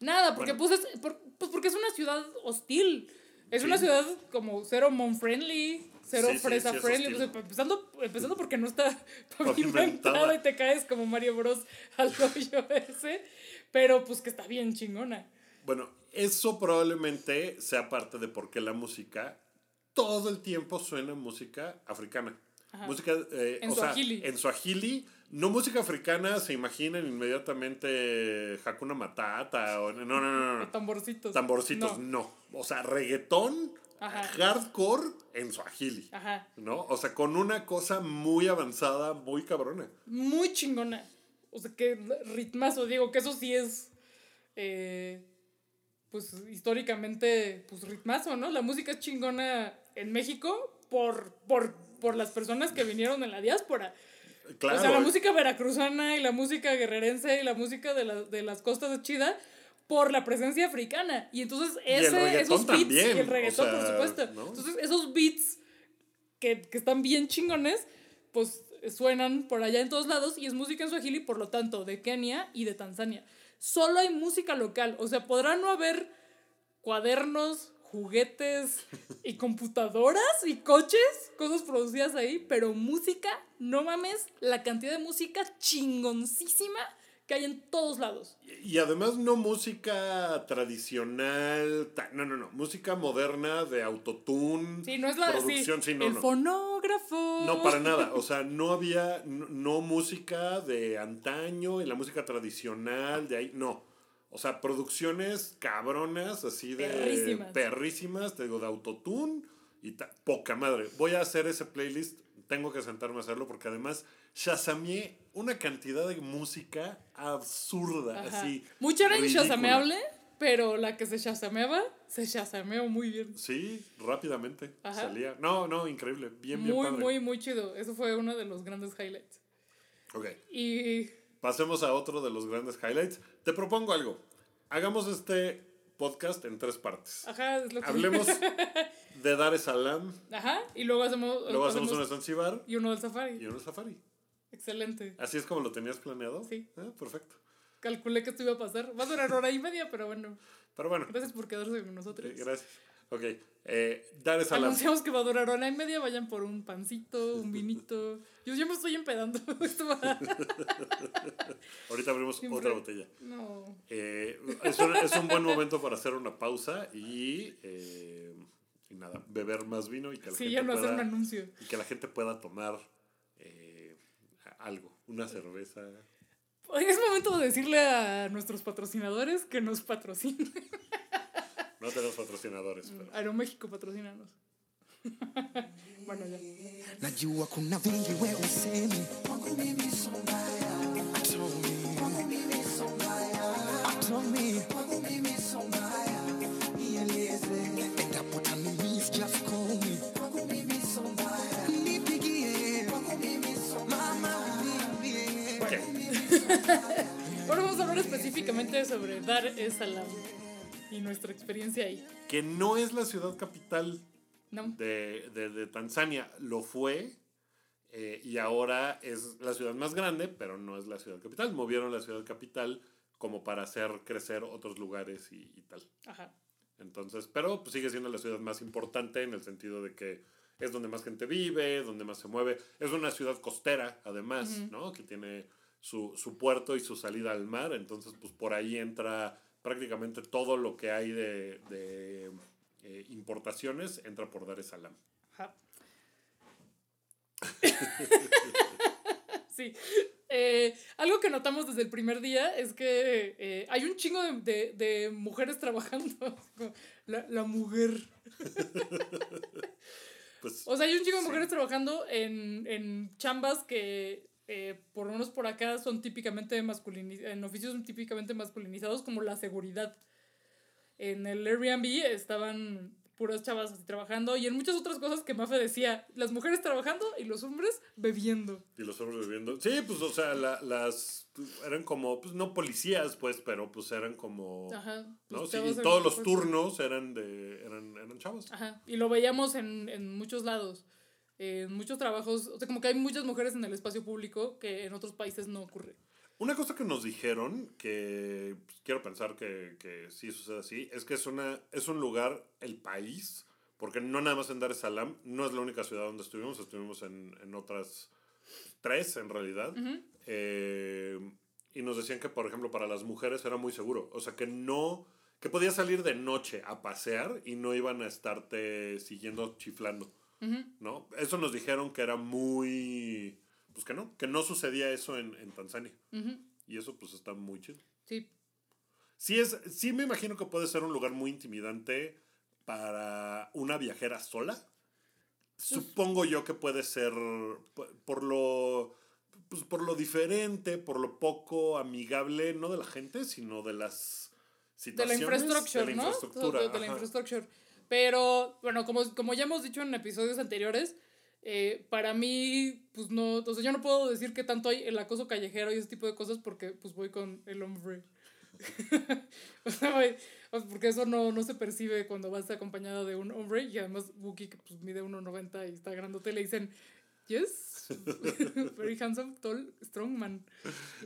Speaker 1: Nada, porque
Speaker 2: Bueno.
Speaker 1: pues, es, por- pues porque es una ciudad hostil. Es
Speaker 2: Sí.
Speaker 1: una ciudad como cero mon friendly, cero
Speaker 2: Sí,
Speaker 1: fresa
Speaker 2: sí,
Speaker 1: friendly. o sea, empezando, empezando porque no está
Speaker 2: Pavimentada.
Speaker 1: y te caes como Mario Bros al hoyo ese. Pero pues que está bien chingona.
Speaker 2: Bueno, eso probablemente sea parte de por qué la música todo el tiempo suena música africana. Música, eh,
Speaker 1: En
Speaker 2: o sea,
Speaker 1: suajili.
Speaker 2: en suajili. No música africana, se imaginan inmediatamente Hakuna Matata o no, no, no, no, no.
Speaker 1: Tamborcitos.
Speaker 2: Tamborcitos,
Speaker 1: No.
Speaker 2: no. O sea, reggaetón
Speaker 1: Ajá.
Speaker 2: hardcore en suajili.
Speaker 1: Ajá.
Speaker 2: ¿No? O sea, con una cosa muy avanzada, muy cabrona.
Speaker 1: Muy chingona. O sea, que ritmazo, digo, que eso sí es. eh, pues históricamente, pues ritmazo, ¿no? La música es chingona en México por, por, por las personas que vinieron en la diáspora.
Speaker 2: Claro.
Speaker 1: O sea, la música veracruzana y la música guerrerense y la música de, la- de las costas es chida por la presencia africana. Y entonces ese, esos beats
Speaker 2: también,
Speaker 1: y el reggaetón,
Speaker 2: o sea,
Speaker 1: por supuesto.
Speaker 2: ¿no?
Speaker 1: Entonces esos beats que, que están bien chingones, pues suenan por allá en todos lados y es música en Swahili, por lo tanto, de Kenia y de Tanzania. Solo hay música local, o sea, podrá no haber cuadernos, juguetes y computadoras y coches, cosas producidas ahí, pero música, no mames, la cantidad de música chingoncísima que hay en todos lados.
Speaker 2: Y además no música tradicional, no, no, no, música moderna de autotune,
Speaker 1: Sí, no es la
Speaker 2: producción,
Speaker 1: sí,
Speaker 2: sí, no,
Speaker 1: el
Speaker 2: no.
Speaker 1: fonógrafo.
Speaker 2: No, para nada. O sea, no había, no, no música de antaño y la música tradicional de ahí, no. O sea, producciones cabronas, así de
Speaker 1: Perrísimas.
Speaker 2: perrísimas, te digo, de autotune y ta- poca madre. Voy a hacer ese playlist, tengo que sentarme a hacerlo porque además shazameé una cantidad de música absurda,
Speaker 1: Ajá.
Speaker 2: así.
Speaker 1: Mucha era
Speaker 2: ridícula.
Speaker 1: inshazameable, pero la que se shazameaba, se shazameó muy bien.
Speaker 2: Sí, rápidamente
Speaker 1: Ajá.
Speaker 2: salía. No, no, increíble. Bien, bien
Speaker 1: Muy,
Speaker 2: padre.
Speaker 1: muy, muy chido. Eso fue uno de los grandes highlights.
Speaker 2: Ok.
Speaker 1: Y
Speaker 2: Pasemos a otro de los grandes highlights. Te propongo algo. Hagamos este podcast en tres partes.
Speaker 1: Ajá, es lo que.
Speaker 2: Hablemos de Dar es Salaam,
Speaker 1: Ajá, y luego hacemos.
Speaker 2: luego hacemos uno de Zanzibar
Speaker 1: Y uno del safari.
Speaker 2: y uno de Safari.
Speaker 1: Excelente.
Speaker 2: ¿Así es como lo tenías planeado?
Speaker 1: Sí.
Speaker 2: Ah, perfecto.
Speaker 1: Calculé que esto iba a pasar. Va a durar hora y media, pero bueno.
Speaker 2: Pero bueno,
Speaker 1: Gracias por quedarse con nosotros.
Speaker 2: eh, gracias. Ok. Eh, Dar es Salaam.
Speaker 1: Anunciamos que va a durar hora y media. Vayan por un pancito, un vinito. Yo ya me estoy empedando.
Speaker 2: Ahorita abrimos
Speaker 1: Siempre-
Speaker 2: otra botella.
Speaker 1: No.
Speaker 2: Eh, es, un, es un buen momento para hacer una pausa y, eh, y nada, beber más vino y que la
Speaker 1: Sí,
Speaker 2: gente
Speaker 1: ya no hacer un anuncio.
Speaker 2: y que la gente pueda tomar algo, una cerveza.
Speaker 1: Es momento de decirle a nuestros patrocinadores que nos patrocinen.
Speaker 2: No tenemos patrocinadores, pero
Speaker 1: Aeroméxico, patrocínanos. bueno, ya. Ahora vamos a hablar específicamente sobre Dar es Salaam y nuestra experiencia ahí.
Speaker 2: Que no es la ciudad capital
Speaker 1: ¿No?
Speaker 2: de, de- de Tanzania. Lo fue eh, y ahora es la ciudad más grande, pero no es la ciudad capital. Movieron la ciudad capital como para hacer crecer otros lugares y, y tal.
Speaker 1: Ajá.
Speaker 2: Entonces, pero pues, sigue siendo la ciudad más importante en el sentido de que es donde más gente vive, donde más se mueve. Es una ciudad costera, además, ¿no? Que tiene su, su puerto y su salida al mar. Entonces, pues por ahí entra prácticamente todo lo que hay de, de, eh, importaciones, entra por Dar es Salaam.
Speaker 1: Ajá. sí. Eh, algo que notamos desde el primer día es que eh, hay un chingo de, de- de mujeres trabajando. La, la mujer.
Speaker 2: Pues
Speaker 1: O sea, hay un chingo de mujeres trabajando en, en chambas que, eh, por lo menos por acá, son típicamente masculinizados, en oficios típicamente masculinizados, como la seguridad. En el Airbnb estaban puras chavas así trabajando y en muchas otras cosas que Mafe decía, las mujeres trabajando y los hombres bebiendo.
Speaker 2: Y los hombres viviendo. Sí, pues, o sea, la- las. Eran como, pues no policías, pues, pero pues eran como.
Speaker 1: Ajá.
Speaker 2: ¿no?
Speaker 1: pues,
Speaker 2: Sí,
Speaker 1: chavas
Speaker 2: y todos los turnos eran de. eran, eran chavos.
Speaker 1: Ajá. Y lo veíamos en, en muchos lados. En muchos trabajos, o sea, como que hay muchas mujeres en el espacio público que en otros países no ocurre.
Speaker 2: Una cosa que nos dijeron, que pues, quiero pensar que, que sí sucede así, es que es, una, es un lugar, el país, porque no nada más en Dar es Salaam, no es la única ciudad donde estuvimos, estuvimos en, en otras tres en realidad. Eh, y nos decían que, por ejemplo, para las mujeres era muy seguro. O sea, que no, que podías salir de noche a pasear y no iban a estarte siguiendo chiflando. ¿No? Eso nos dijeron que era muy... Pues que no, que no sucedía eso en, en Tanzania. Y eso pues está muy chido.
Speaker 1: Sí.
Speaker 2: Sí, es, sí me imagino que puede ser un lugar muy intimidante para una viajera sola. Supongo yo que puede ser por, por lo pues, por lo diferente, por lo poco amigable, no de la gente, sino de las
Speaker 1: de la
Speaker 2: situaciones. de la
Speaker 1: ¿no?
Speaker 2: infraestructura.
Speaker 1: De, de la
Speaker 2: ajá.
Speaker 1: Pero, bueno, como, como ya hemos dicho en episodios anteriores, eh, para mí, pues no, o sea, yo no puedo decir que tanto hay el acoso callejero y ese tipo de cosas porque pues voy con el hombre. o sea, porque eso no, no se percibe cuando vas acompañado de un hombre y además Wookie que pues mide 1.90 y está grandote le dicen, yes, very handsome, tall, strong man.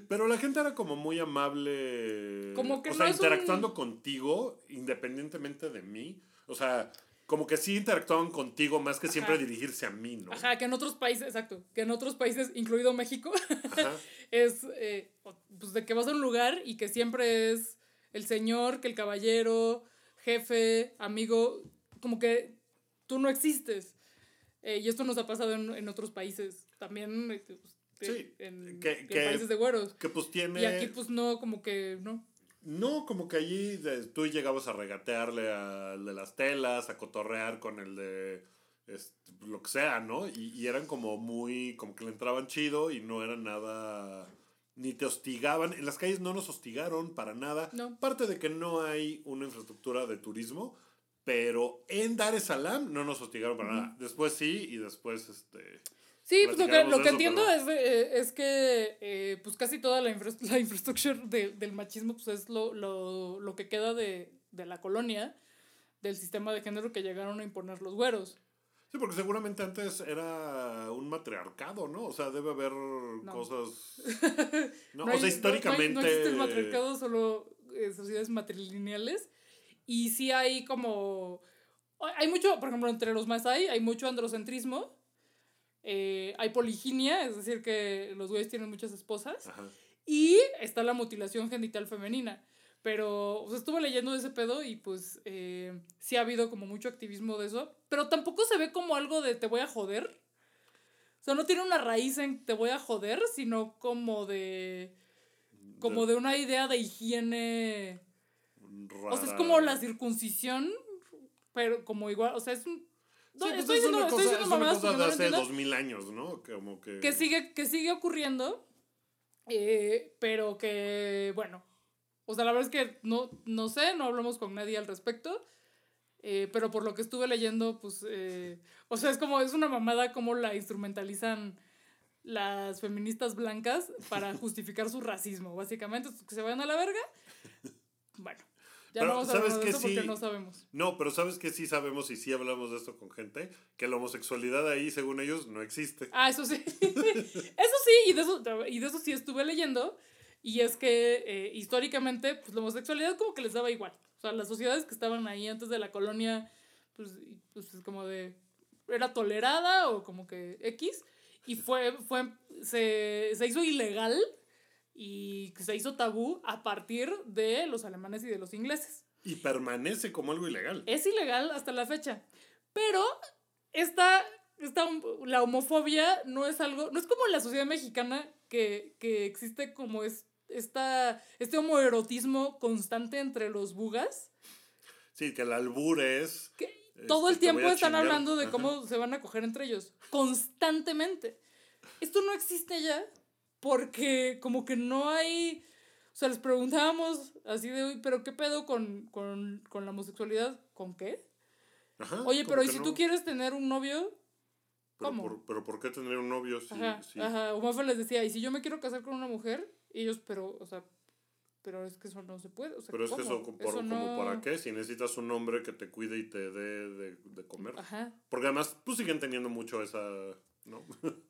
Speaker 2: Pero la gente era como muy amable.
Speaker 1: Como que
Speaker 2: o
Speaker 1: no
Speaker 2: sea,
Speaker 1: es un-
Speaker 2: interactuando contigo, independientemente de mí. O sea, como que sí interactuaban contigo más que siempre dirigirse a mí, ¿no?
Speaker 1: Ajá, que en otros países, exacto, que en otros países, incluido México, es eh, pues de que vas a un lugar y que siempre es el señor, que el caballero, jefe, amigo, como que tú no existes. Eh, y esto nos ha pasado en, en otros países también, eh, pues,
Speaker 2: Sí,
Speaker 1: en,
Speaker 2: que-
Speaker 1: en
Speaker 2: que-
Speaker 1: países de güeros.
Speaker 2: Que pues tiene.
Speaker 1: Y aquí pues no, como que no.
Speaker 2: No, como que allí de- tú llegabas a regatearle al de las telas, a cotorrear con el de este, lo que sea, ¿no? Y, y eran como muy, como que le entraban chido y no eran nada, ni te hostigaban. En las calles no nos hostigaron para nada.
Speaker 1: No.
Speaker 2: Parte de que no hay una infraestructura de turismo, pero en Dar es Salaam no nos hostigaron para nada. Después sí y después este...
Speaker 1: Sí, pues lo que, lo que entiendo es, eh, es que eh, pues casi toda la, infra- la infraestructura de- del machismo pues es lo, lo, lo que queda de, de la colonia, del sistema de género que llegaron a imponer los güeros.
Speaker 2: Sí, porque seguramente antes era un matriarcado, ¿no? O sea, debe haber cosas... No, o
Speaker 1: hay-
Speaker 2: sea, históricamente...
Speaker 1: No, hay- no existe el matriarcado, solo eh, sociedades matrilineales. Y sí hay como... Hay mucho, por ejemplo, entre los Masai hay mucho androcentrismo. Eh, hay poliginia, es decir, que los güeyes tienen muchas esposas.
Speaker 2: Ajá.
Speaker 1: Y está la mutilación genital femenina. Pero, o sea, estuve leyendo de ese pedo y pues eh, sí ha habido como mucho activismo de eso. Pero tampoco se ve como algo de te voy a joder. O sea, no tiene una raíz en te voy a joder, sino como de. Como de una idea de higiene. O sea, es
Speaker 2: Rara.
Speaker 1: como la circuncisión, pero como igual. O sea, es un. No,
Speaker 2: Sí, pues
Speaker 1: estoy
Speaker 2: es
Speaker 1: diciendo,
Speaker 2: una
Speaker 1: estoy
Speaker 2: cosa,
Speaker 1: diciendo
Speaker 2: es una cosa de hace dos mil años, ¿no? Como que...
Speaker 1: que sigue, que sigue ocurriendo, eh, pero que, bueno, o sea, la verdad es que no, no sé, no hablamos con nadie al respecto, eh, pero por lo que estuve leyendo, pues, eh, o sea, es como, es una mamada como la instrumentalizan las feministas blancas para justificar su racismo, básicamente, que se vayan a la verga. Bueno, ya
Speaker 2: Pero,
Speaker 1: no vamos a
Speaker 2: ¿sabes
Speaker 1: de eso porque
Speaker 2: sí?
Speaker 1: no sabemos.
Speaker 2: No, pero ¿sabes que sí sabemos y sí hablamos de esto con gente? Que la homosexualidad ahí, según ellos, no existe.
Speaker 1: Ah, eso sí. eso sí, y de eso, y de eso sí estuve leyendo. Y es que eh, históricamente, pues la homosexualidad como que les daba igual. O sea, las sociedades que estaban ahí antes de la colonia, pues, pues es como de. Era tolerada o como que X. Y fue. fue se, se hizo ilegal y se hizo tabú a partir de los alemanes y de los ingleses.
Speaker 2: Y permanece como algo ilegal.
Speaker 1: Es ilegal hasta la fecha. Pero esta, esta la homofobia no es algo, no es como la sociedad mexicana que, que existe como es, esta, este homoerotismo constante entre los bugas.
Speaker 2: Sí, que el albur es...
Speaker 1: Que
Speaker 2: Este,
Speaker 1: todo el tiempo están hablando de
Speaker 2: Ajá.
Speaker 1: cómo se van a coger entre ellos. Constantemente. Esto no existe ya porque como que no hay... O sea, les preguntábamos así de, "Uy, pero ¿qué pedo con, con, con la homosexualidad? ¿Con qué?
Speaker 2: Ajá,
Speaker 1: Oye,
Speaker 2: como
Speaker 1: pero ¿y si
Speaker 2: no.
Speaker 1: tú quieres tener un novio?
Speaker 2: Pero
Speaker 1: ¿Cómo?
Speaker 2: por, pero ¿por qué tener un novio si...
Speaker 1: Ajá,
Speaker 2: si-
Speaker 1: ajá. Les decía, ¿y si yo me quiero casar con una mujer? Y ellos, pero, o sea, pero es que eso no se puede. O sea,
Speaker 2: Pero es que
Speaker 1: ¿cómo?
Speaker 2: eso, por- como
Speaker 1: no-
Speaker 2: para qué, si necesitas un hombre que te cuide y te dé de, de comer.
Speaker 1: Ajá.
Speaker 2: Porque además, pues siguen teniendo mucho esa, ¿no?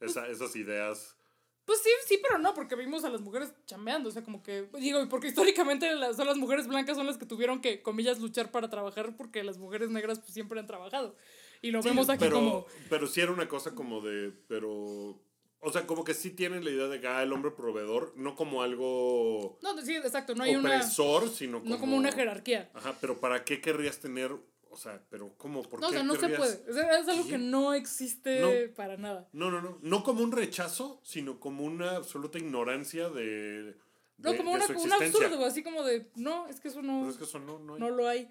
Speaker 2: esa, esas ideas.
Speaker 1: Pues sí, sí, pero no, porque vimos a las mujeres chambeando, o sea, como que, digo, y porque históricamente las, son las mujeres blancas son las que tuvieron que, comillas, luchar para trabajar porque las mujeres negras pues siempre han trabajado. Y lo
Speaker 2: Sí,
Speaker 1: vemos aquí
Speaker 2: pero,
Speaker 1: como...
Speaker 2: Pero sí era una cosa como de, pero... O sea, como que sí tienen la idea de que ah, el hombre proveedor, no como algo
Speaker 1: No, sí, exacto, no hay una...
Speaker 2: opresor, sino como...
Speaker 1: No como una jerarquía.
Speaker 2: Ajá, pero ¿para qué querrías tener? O sea, pero ¿cómo? ¿Por
Speaker 1: No, o
Speaker 2: qué
Speaker 1: sea, no se puede. Es, es algo que no existe
Speaker 2: No.
Speaker 1: para nada.
Speaker 2: No, no, no. No como un rechazo, sino como una absoluta ignorancia de.
Speaker 1: No, como
Speaker 2: de
Speaker 1: una,
Speaker 2: su
Speaker 1: un absurdo, así como de, no, es que eso no,
Speaker 2: Pero es que eso no, no hay.
Speaker 1: no lo hay.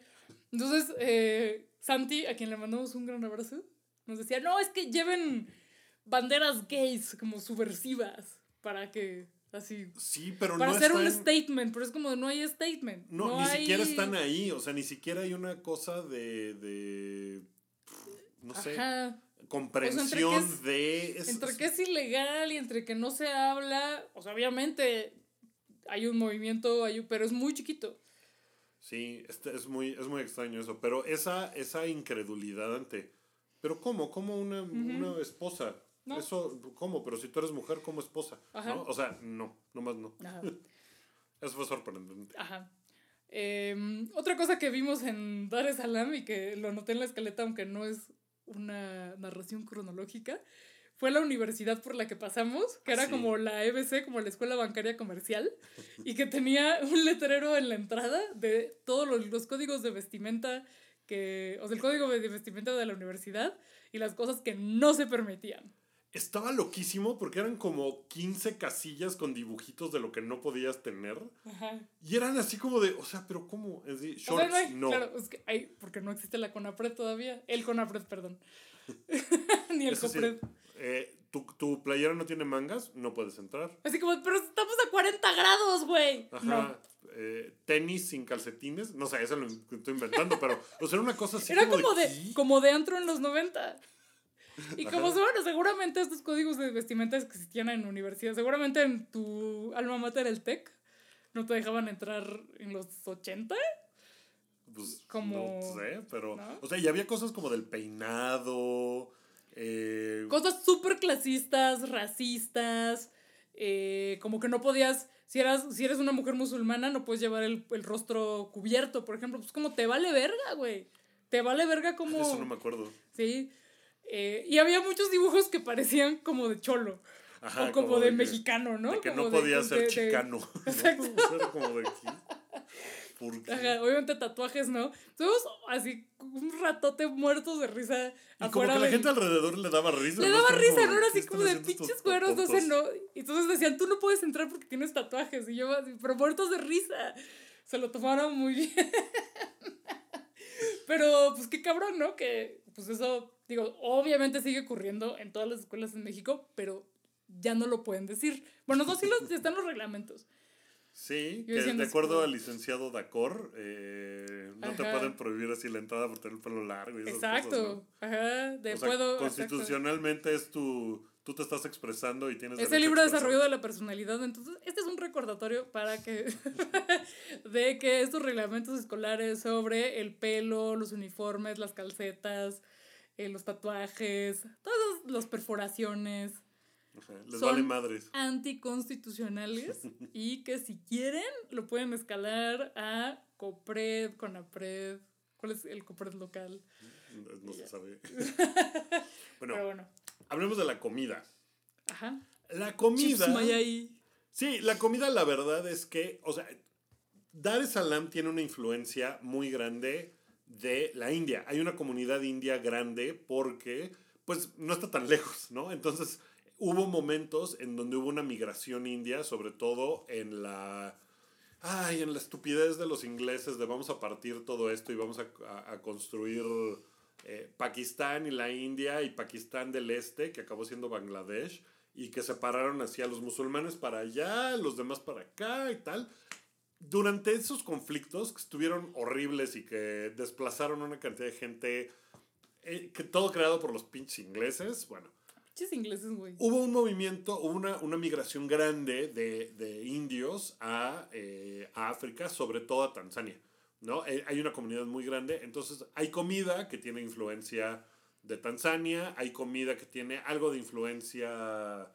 Speaker 1: Entonces, eh, Santi, a quien le mandamos un gran abrazo, nos decía, no, es que lleven banderas gays como subversivas para que, así,
Speaker 2: Sí, pero
Speaker 1: para
Speaker 2: no
Speaker 1: hacer un statement, pero es como, no hay statement.
Speaker 2: No,
Speaker 1: No,
Speaker 2: ni
Speaker 1: hay-
Speaker 2: siquiera están ahí. O sea, ni siquiera hay una cosa de. de no sé.
Speaker 1: Ajá.
Speaker 2: Comprensión
Speaker 1: O sea, entre que es-
Speaker 2: de. es-
Speaker 1: Entre que es ilegal y entre que no se habla, o sea, obviamente hay un movimiento, hay un- pero es muy chiquito.
Speaker 2: Sí, este es muy, es muy extraño eso. Pero esa, esa incredulidad ante. Pero ¿cómo? ¿Cómo una, una esposa?
Speaker 1: No.
Speaker 2: Eso, ¿cómo? Pero si tú eres mujer, ¿cómo esposa?
Speaker 1: Ajá.
Speaker 2: ¿No? O sea, no, nomás no.
Speaker 1: Ajá.
Speaker 2: Eso fue sorprendente.
Speaker 1: Ajá. Em, otra cosa que vimos en Dar es Salam y que lo noté en la escaleta, aunque no es una narración cronológica, fue la universidad por la que pasamos, que era
Speaker 2: Sí.
Speaker 1: como la EBC, como la Escuela Bancaria Comercial, y que tenía un letrero en la entrada de todos los, los códigos de vestimenta, que, o sea, el código de vestimenta de la universidad y las cosas que no se permitían.
Speaker 2: Estaba loquísimo porque eran como 15 casillas con dibujitos de lo que no podías tener.
Speaker 1: Ajá.
Speaker 2: Y eran así como de, o sea, pero ¿cómo? Es decir,
Speaker 1: O sea,
Speaker 2: shorts,
Speaker 1: no hay,
Speaker 2: no.
Speaker 1: claro, es que hay, porque no existe la CONAPRED todavía. El CONAPRED, perdón. Ni el
Speaker 2: sí,
Speaker 1: COPRED.
Speaker 2: eh, ¿tu, tu playera no tiene mangas, no puedes entrar.
Speaker 1: Así como, pero estamos a 40 grados, güey.
Speaker 2: Ajá.
Speaker 1: No.
Speaker 2: eh, tenis sin calcetines. No sé, eso lo estoy inventando, pero, o sea, era una cosa así
Speaker 1: Era como de, como de antro en los 90. Y como, bueno, seguramente estos códigos de vestimenta que existían en universidad, seguramente en tu alma mater, el TEC, no te dejaban entrar en los 80.
Speaker 2: Pues,
Speaker 1: como-
Speaker 2: No sé, pero.
Speaker 1: ¿no?
Speaker 2: O sea, y había cosas como del peinado. Eh,
Speaker 1: Cosas súper clasistas, racistas, eh, como que no podías, si, eras, si eres una mujer musulmana, no puedes llevar el, el rostro cubierto, por ejemplo, pues como te vale verga, güey. Te vale verga como...
Speaker 2: Eso no me acuerdo.
Speaker 1: Sí. Eh, y había muchos dibujos que parecían como de cholo.
Speaker 2: Ajá,
Speaker 1: o como, de, mexicano, ¿no?
Speaker 2: De que
Speaker 1: Como
Speaker 2: no podía
Speaker 1: de-
Speaker 2: ser
Speaker 1: de-
Speaker 2: chicano. ¿no?
Speaker 1: Exacto.
Speaker 2: O sea, era como de aquí. ¿Por qué?
Speaker 1: Ajá, obviamente tatuajes, ¿no? Estuvimos así un ratote muertos de risa
Speaker 2: Y como que la
Speaker 1: del-
Speaker 2: gente alrededor le daba risa.
Speaker 1: Le
Speaker 2: ¿no?
Speaker 1: daba risa,
Speaker 2: como,
Speaker 1: ¿no? Era
Speaker 2: ¿qué
Speaker 1: así como de pinches cueros, no sé, no. Y entonces decían, tú no puedes entrar porque tienes tatuajes. Y yo así, pero muertos de risa. Se lo tomaron muy bien. Pero, pues qué cabrón, ¿no? Que, pues eso, digo, obviamente sigue ocurriendo en todas las escuelas en México, pero ya no lo pueden decir. Bueno, no, sí los, están los reglamentos.
Speaker 2: Sí, que de acuerdo al licenciado Dacor, eh, no te
Speaker 1: Ajá.
Speaker 2: pueden prohibir así la entrada por tener el pelo largo y esas
Speaker 1: Exacto.
Speaker 2: cosas, ¿no?
Speaker 1: Ajá. De
Speaker 2: O sea,
Speaker 1: puedo. exacto.
Speaker 2: constitucionalmente es tu, tú te estás expresando y tienes
Speaker 1: Es el libro de desarrollo de la personalidad. Entonces, este es un recordatorio para que. de que estos reglamentos escolares sobre el pelo, los uniformes, las calcetas, eh, los tatuajes, todas las perforaciones
Speaker 2: Ajá, Les
Speaker 1: son
Speaker 2: vale madres.
Speaker 1: anticonstitucionales y que si quieren lo pueden escalar a COPRED, CONAPRED. ¿Cuál es el COPRED local?
Speaker 2: No se sabe.
Speaker 1: Pero
Speaker 2: bueno,
Speaker 1: bueno.
Speaker 2: hablemos de la comida.
Speaker 1: Ajá.
Speaker 2: La comida. Sí, la comida, la verdad es que, o sea, Dar es Salaam tiene una influencia muy grande de la India. Hay una comunidad india grande porque, pues, no está tan lejos, ¿no? Entonces, hubo momentos en donde hubo una migración india, sobre todo en la... Ay, en la estupidez de los ingleses de vamos a partir todo esto y vamos a, a- construir eh, Pakistán y la India y Pakistán del Este, que acabó siendo Bangladesh, y que separaron así a los musulmanes para allá, los demás para acá y tal. Durante esos conflictos que estuvieron horribles y que desplazaron una cantidad de gente, eh, que todo creado por los pinches ingleses, bueno,
Speaker 1: Pinches ingleses, güey.
Speaker 2: hubo un movimiento, hubo una, una migración grande de, de indios a, eh, a África, sobre todo a Tanzania. ¿no? Eh, hay una comunidad muy grande, entonces hay comida que tiene influencia de Tanzania, hay comida que tiene algo de influencia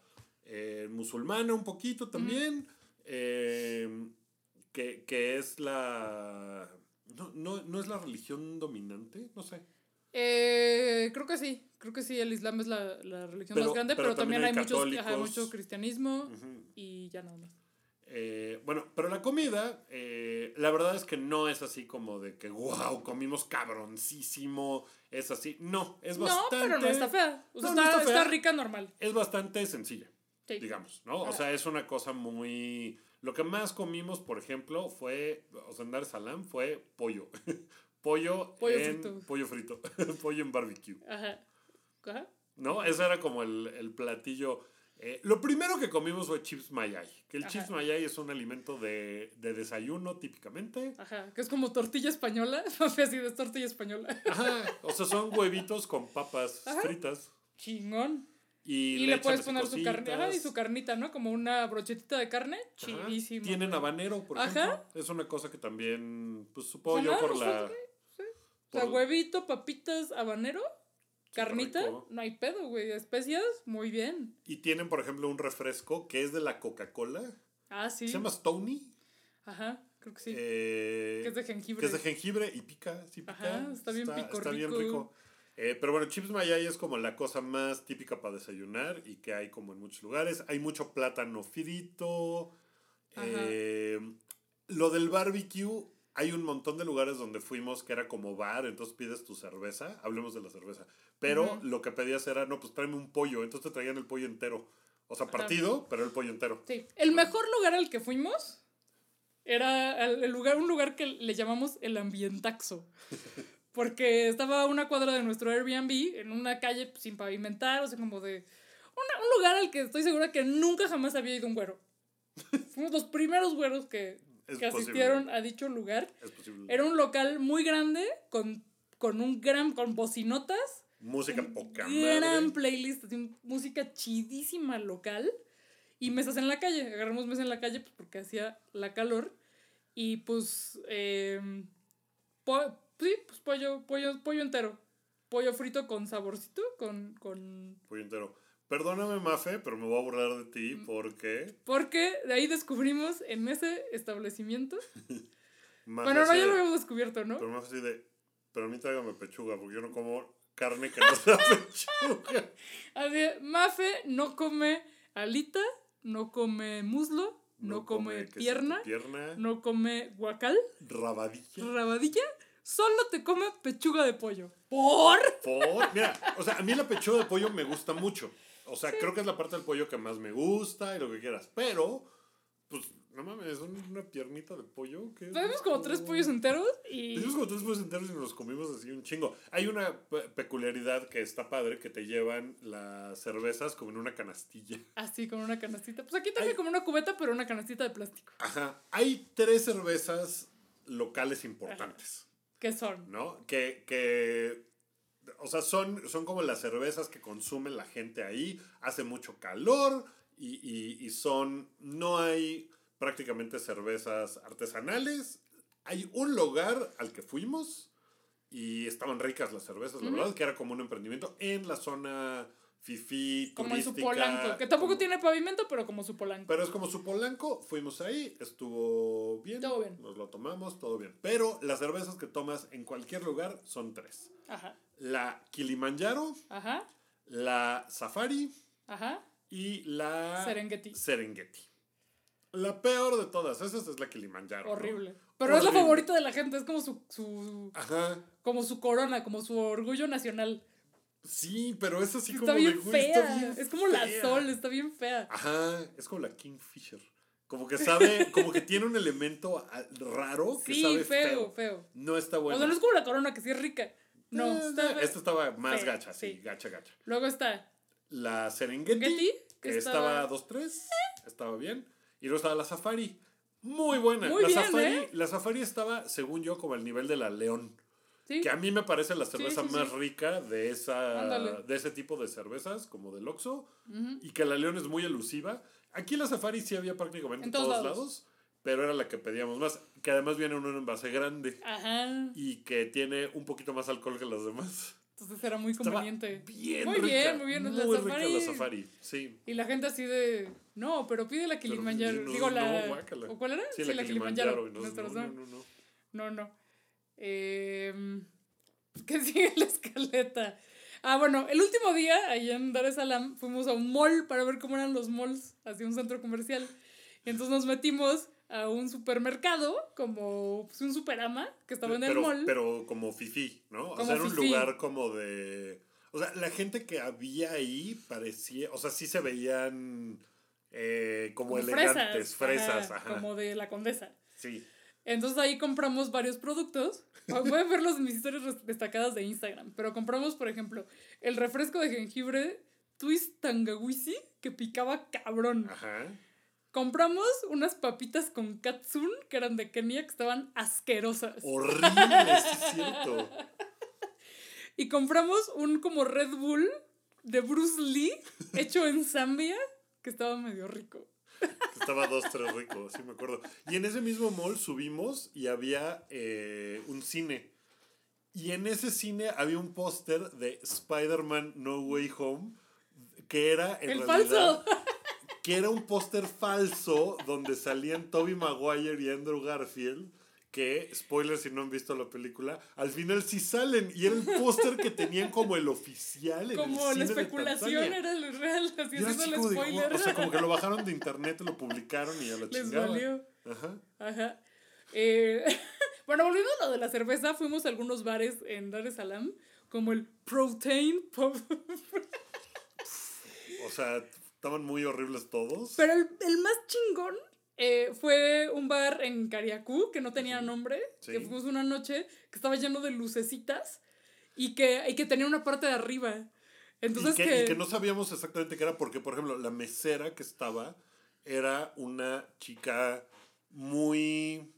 Speaker 2: musulmana un poquito también, eh, que, que es la... No, no, no es la religión dominante, no sé.
Speaker 1: Eh, creo que sí, creo que sí, el Islam es la, la religión
Speaker 2: Pero-
Speaker 1: más grande,
Speaker 2: pero
Speaker 1: pero, también,
Speaker 2: también
Speaker 1: hay, muchos, ajá, mucho cristianismo y ya nada más.
Speaker 2: Eh, bueno, pero la comida, eh, la verdad es que no es así como de que, wow, comimos cabroncísimo, es así. No, es
Speaker 1: No,
Speaker 2: bastante.
Speaker 1: pero no está fea. O sea,
Speaker 2: No, no
Speaker 1: está,
Speaker 2: fea.
Speaker 1: está rica normal.
Speaker 2: Es bastante sencilla,
Speaker 1: Sí.
Speaker 2: digamos, ¿no? O sea, es una cosa muy. Lo que más comimos, por ejemplo, fue, o sea, en Dar es Salaam fue pollo. pollo,
Speaker 1: Pollo
Speaker 2: en.
Speaker 1: frito.
Speaker 2: Pollo frito. pollo en barbecue.
Speaker 1: Ajá. Ajá.
Speaker 2: ¿No? Ese era como el, el platillo. eh, lo primero que comimos fue chips mayai. Que el
Speaker 1: Ajá.
Speaker 2: chips mayai es un alimento de, de desayuno típicamente.
Speaker 1: Ajá. Que es como tortilla española. Así de tortilla española.
Speaker 2: Ajá. O sea, son huevitos con papas
Speaker 1: Ajá.
Speaker 2: fritas.
Speaker 1: Chingón.
Speaker 2: Y,
Speaker 1: Y,
Speaker 2: le,
Speaker 1: le puedes poner su carne. Ajá, y su carnita, ¿no? Como una brochetita de carne. Chidísimo.
Speaker 2: Tienen habanero, por
Speaker 1: Ajá.
Speaker 2: ejemplo. Es una cosa que también, pues supongo yo por la...
Speaker 1: sí, O sea, huevito, papitas, habanero, carnita,
Speaker 2: rico.
Speaker 1: no hay pedo, güey. Especias, muy bien.
Speaker 2: Y tienen, por ejemplo, un refresco que es de la Coca-Cola.
Speaker 1: Ah, sí.
Speaker 2: Se llama Stony.
Speaker 1: Ajá, creo que sí.
Speaker 2: eh,
Speaker 1: que es de jengibre.
Speaker 2: que es de jengibre y pica, sí pica.
Speaker 1: Ajá, está bien pico
Speaker 2: Está bien
Speaker 1: rico.
Speaker 2: Eh, pero bueno, chips mayai es como la cosa más típica para desayunar y que hay como en muchos lugares. Hay mucho plátano frito. Eh, lo del barbecue, hay un montón de lugares donde fuimos que era como bar, entonces pides tu cerveza. Hablemos de la cerveza. Pero lo que pedías era, no, pues tráeme un pollo. Entonces te traían el pollo entero. O sea, partido, pero el pollo entero.
Speaker 1: Sí. El mejor lugar al que fuimos era el lugar, un lugar que le llamamos el ambientaxo. Porque estaba a una cuadra de nuestro Airbnb, en una calle pues, sin pavimentar, o sea, como de. una- un lugar al que estoy segura que nunca jamás había ido un güero. Fuimos los primeros güeros que, que
Speaker 2: posible.
Speaker 1: asistieron a dicho lugar.
Speaker 2: Es posible.
Speaker 1: Era un local muy grande, con, con un gran. con bocinotas.
Speaker 2: Música poca
Speaker 1: gran
Speaker 2: madre.
Speaker 1: playlist, así, música chidísima local. Y mesas en la calle. Agarramos mesas en la calle pues, porque hacía la calor. Y pues. po- sí, pues pollo, pollo, pollo entero. Pollo frito con saborcito, con. con...
Speaker 2: Pollo entero. Perdóname, Mafe, pero me voy a burlar de ti
Speaker 1: Mm.
Speaker 2: porque.
Speaker 1: Porque de ahí descubrimos en ese establecimiento. Bueno, no, ya lo habíamos descubierto, ¿no?
Speaker 2: Pero Mafe así de. Pero a mí tráigame pechuga, porque yo no como carne que no sea pechuga.
Speaker 1: Así de, Mafe no come alita, no come muslo, no, come, pierna,
Speaker 2: pierna,
Speaker 1: no come guacal.
Speaker 2: rabadilla.
Speaker 1: rabadilla, solo te come pechuga de pollo. ¿Por?
Speaker 2: Por- Mira, o sea, a mí la pechuga de pollo me gusta mucho. O sea, creo que es la parte del pollo que más me gusta y lo que quieras. Pero, pues, no mames, es una piernita de pollo. que
Speaker 1: Tenemos como tres pollos enteros y...
Speaker 2: Hicimos como tres pollos enteros y nos los comimos así un chingo. Hay una pe- peculiaridad que está padre, que te llevan las cervezas como en una canastilla.
Speaker 1: Así, con una canastita. Pues aquí traje como una cubeta, pero una canastita de plástico.
Speaker 2: Ajá. Hay tres cervezas locales importantes,
Speaker 1: ¿Qué son?
Speaker 2: ¿no? Que, que o sea, son, son como las cervezas que consume la gente ahí. Hace mucho calor y, y, y son, no hay prácticamente cervezas artesanales. Hay un lugar al que fuimos y estaban ricas las cervezas, la verdad, que era como un emprendimiento en la zona fifi,
Speaker 1: Como en su polanco. Que tampoco tiene pavimento, pero como su polanco.
Speaker 2: Pero es como su polanco, fuimos ahí, estuvo bien.
Speaker 1: Todo bien.
Speaker 2: Nos lo tomamos, todo bien. Pero las cervezas que tomas en cualquier lugar son tres.
Speaker 1: Ajá.
Speaker 2: La Kilimanjaro,
Speaker 1: Ajá.
Speaker 2: la Safari
Speaker 1: Ajá.
Speaker 2: y la
Speaker 1: Serengeti.
Speaker 2: Serengeti. La peor de todas, esa es la Kilimanjaro. ¿no?
Speaker 1: Horrible. Pero es la favorita de la gente. Es como su, su,
Speaker 2: Ajá.
Speaker 1: como su corona, como su orgullo nacional.
Speaker 2: Sí, pero es así
Speaker 1: está
Speaker 2: como
Speaker 1: bien
Speaker 2: de, güey,
Speaker 1: fea.
Speaker 2: está bien
Speaker 1: es como la sol, está bien fea.
Speaker 2: Ajá, es como la Kingfisher. Como que sabe, como que tiene un elemento raro que
Speaker 1: Sí,
Speaker 2: sabe
Speaker 1: feo,
Speaker 2: feo.
Speaker 1: feo.
Speaker 2: No está
Speaker 1: O
Speaker 2: bueno.
Speaker 1: sea, no es como la corona que sí es rica. No,
Speaker 2: Eh,
Speaker 1: está
Speaker 2: Esta estaba más gacha, sí,
Speaker 1: sí.
Speaker 2: gacha, gacha.
Speaker 1: Luego está
Speaker 2: La Serengeti,
Speaker 1: Serengeti,
Speaker 2: que
Speaker 1: que
Speaker 2: estaba
Speaker 1: estaba-
Speaker 2: 2-3, estaba bien. Y luego estaba la Safari, muy buena.
Speaker 1: Muy
Speaker 2: la,
Speaker 1: bien,
Speaker 2: Safari,
Speaker 1: ¿eh?
Speaker 2: la Safari estaba, según yo, como al nivel de la León.
Speaker 1: Sí.
Speaker 2: Que a mí me parece la cerveza
Speaker 1: sí,
Speaker 2: más
Speaker 1: sí.
Speaker 2: rica de, esa,
Speaker 1: Ándale.
Speaker 2: de ese tipo de cervezas, como del Oxxo. Y que la León es muy elusiva. Aquí la Safari sí había prácticamente en todos, lados.
Speaker 1: lados.
Speaker 2: pero era la que pedíamos más. Que además viene en un envase grande
Speaker 1: Ajá.
Speaker 2: y que tiene un poquito más alcohol que las demás.
Speaker 1: Entonces era muy
Speaker 2: Estaba
Speaker 1: conveniente.
Speaker 2: bien
Speaker 1: muy
Speaker 2: rica.
Speaker 1: bien, muy bien.
Speaker 2: Muy
Speaker 1: la
Speaker 2: rica
Speaker 1: safari.
Speaker 2: la Safari, sí.
Speaker 1: Y la gente así de. No, pero pide la Kilimanjaro.
Speaker 2: no,
Speaker 1: Digo, la.
Speaker 2: no, guácala.
Speaker 1: ¿O cuál era?
Speaker 2: Sí, la, Kilimanjaro. nos-
Speaker 1: nuestra
Speaker 2: no,
Speaker 1: razón.
Speaker 2: no, no, no.
Speaker 1: No, no. Eh, ¿Qué sigue la escaleta? Ah, bueno, el último día, ahí en Dar es Salaam, fuimos a un mall para ver cómo eran los malls, así un centro comercial. Y entonces nos metimos a un supermercado, como pues, un superama, que estaba en el
Speaker 2: pero,
Speaker 1: mall.
Speaker 2: pero como fifi, ¿no? O
Speaker 1: Como
Speaker 2: sea, era un
Speaker 1: fifí.
Speaker 2: lugar como de... O sea, la gente que había ahí parecía... O sea, sí se veían eh, como,
Speaker 1: como
Speaker 2: elegantes, fresas.
Speaker 1: ajá,
Speaker 2: ajá.
Speaker 1: Como de la condesa.
Speaker 2: Sí.
Speaker 1: Entonces ahí compramos varios productos. Pueden verlos en mis historias destacadas de Instagram. Pero compramos, por ejemplo, el refresco de jengibre Twist Tangawisi, que picaba cabrón.
Speaker 2: Ajá.
Speaker 1: Compramos unas papitas con katsun, que eran de Kenia, que estaban asquerosas.
Speaker 2: Horrible, sí es cierto.
Speaker 1: Y compramos un como Red Bull de Bruce Lee, hecho en Zambia, que estaba medio rico.
Speaker 2: Estaba dos, tres rico, sí me acuerdo. Y en ese mismo mall subimos y había eh, un cine. Y en ese cine había un póster de Spider-Man No Way Home que era en
Speaker 1: ¡El
Speaker 2: realidad
Speaker 1: falso!
Speaker 2: que era un póster falso donde salían Toby Maguire y Andrew Garfield que, spoiler si no han visto la película, al final sí salen y era el póster que tenían como el oficial en
Speaker 1: Como
Speaker 2: el
Speaker 1: la
Speaker 2: cine
Speaker 1: especulación era el real, así
Speaker 2: así
Speaker 1: el
Speaker 2: de,
Speaker 1: spoiler.
Speaker 2: o sea, como que lo bajaron de internet, lo publicaron y ya la
Speaker 1: Les valió.
Speaker 2: Ajá.
Speaker 1: Ajá. Eh, bueno, volviendo a lo de la cerveza, fuimos a algunos bares en Dar es Salaam, como el Protein Pub.
Speaker 2: O sea, estaban muy horribles todos.
Speaker 1: Pero el, el más chingón eh, fue un bar en Cariacú que no tenía nombre,
Speaker 2: Sí.
Speaker 1: que fuimos una noche, que estaba lleno de lucecitas y que, y que tenía una parte de arriba. Entonces
Speaker 2: y, que,
Speaker 1: que,
Speaker 2: y que no sabíamos exactamente qué era, porque, por ejemplo, la mesera que estaba era una chica muy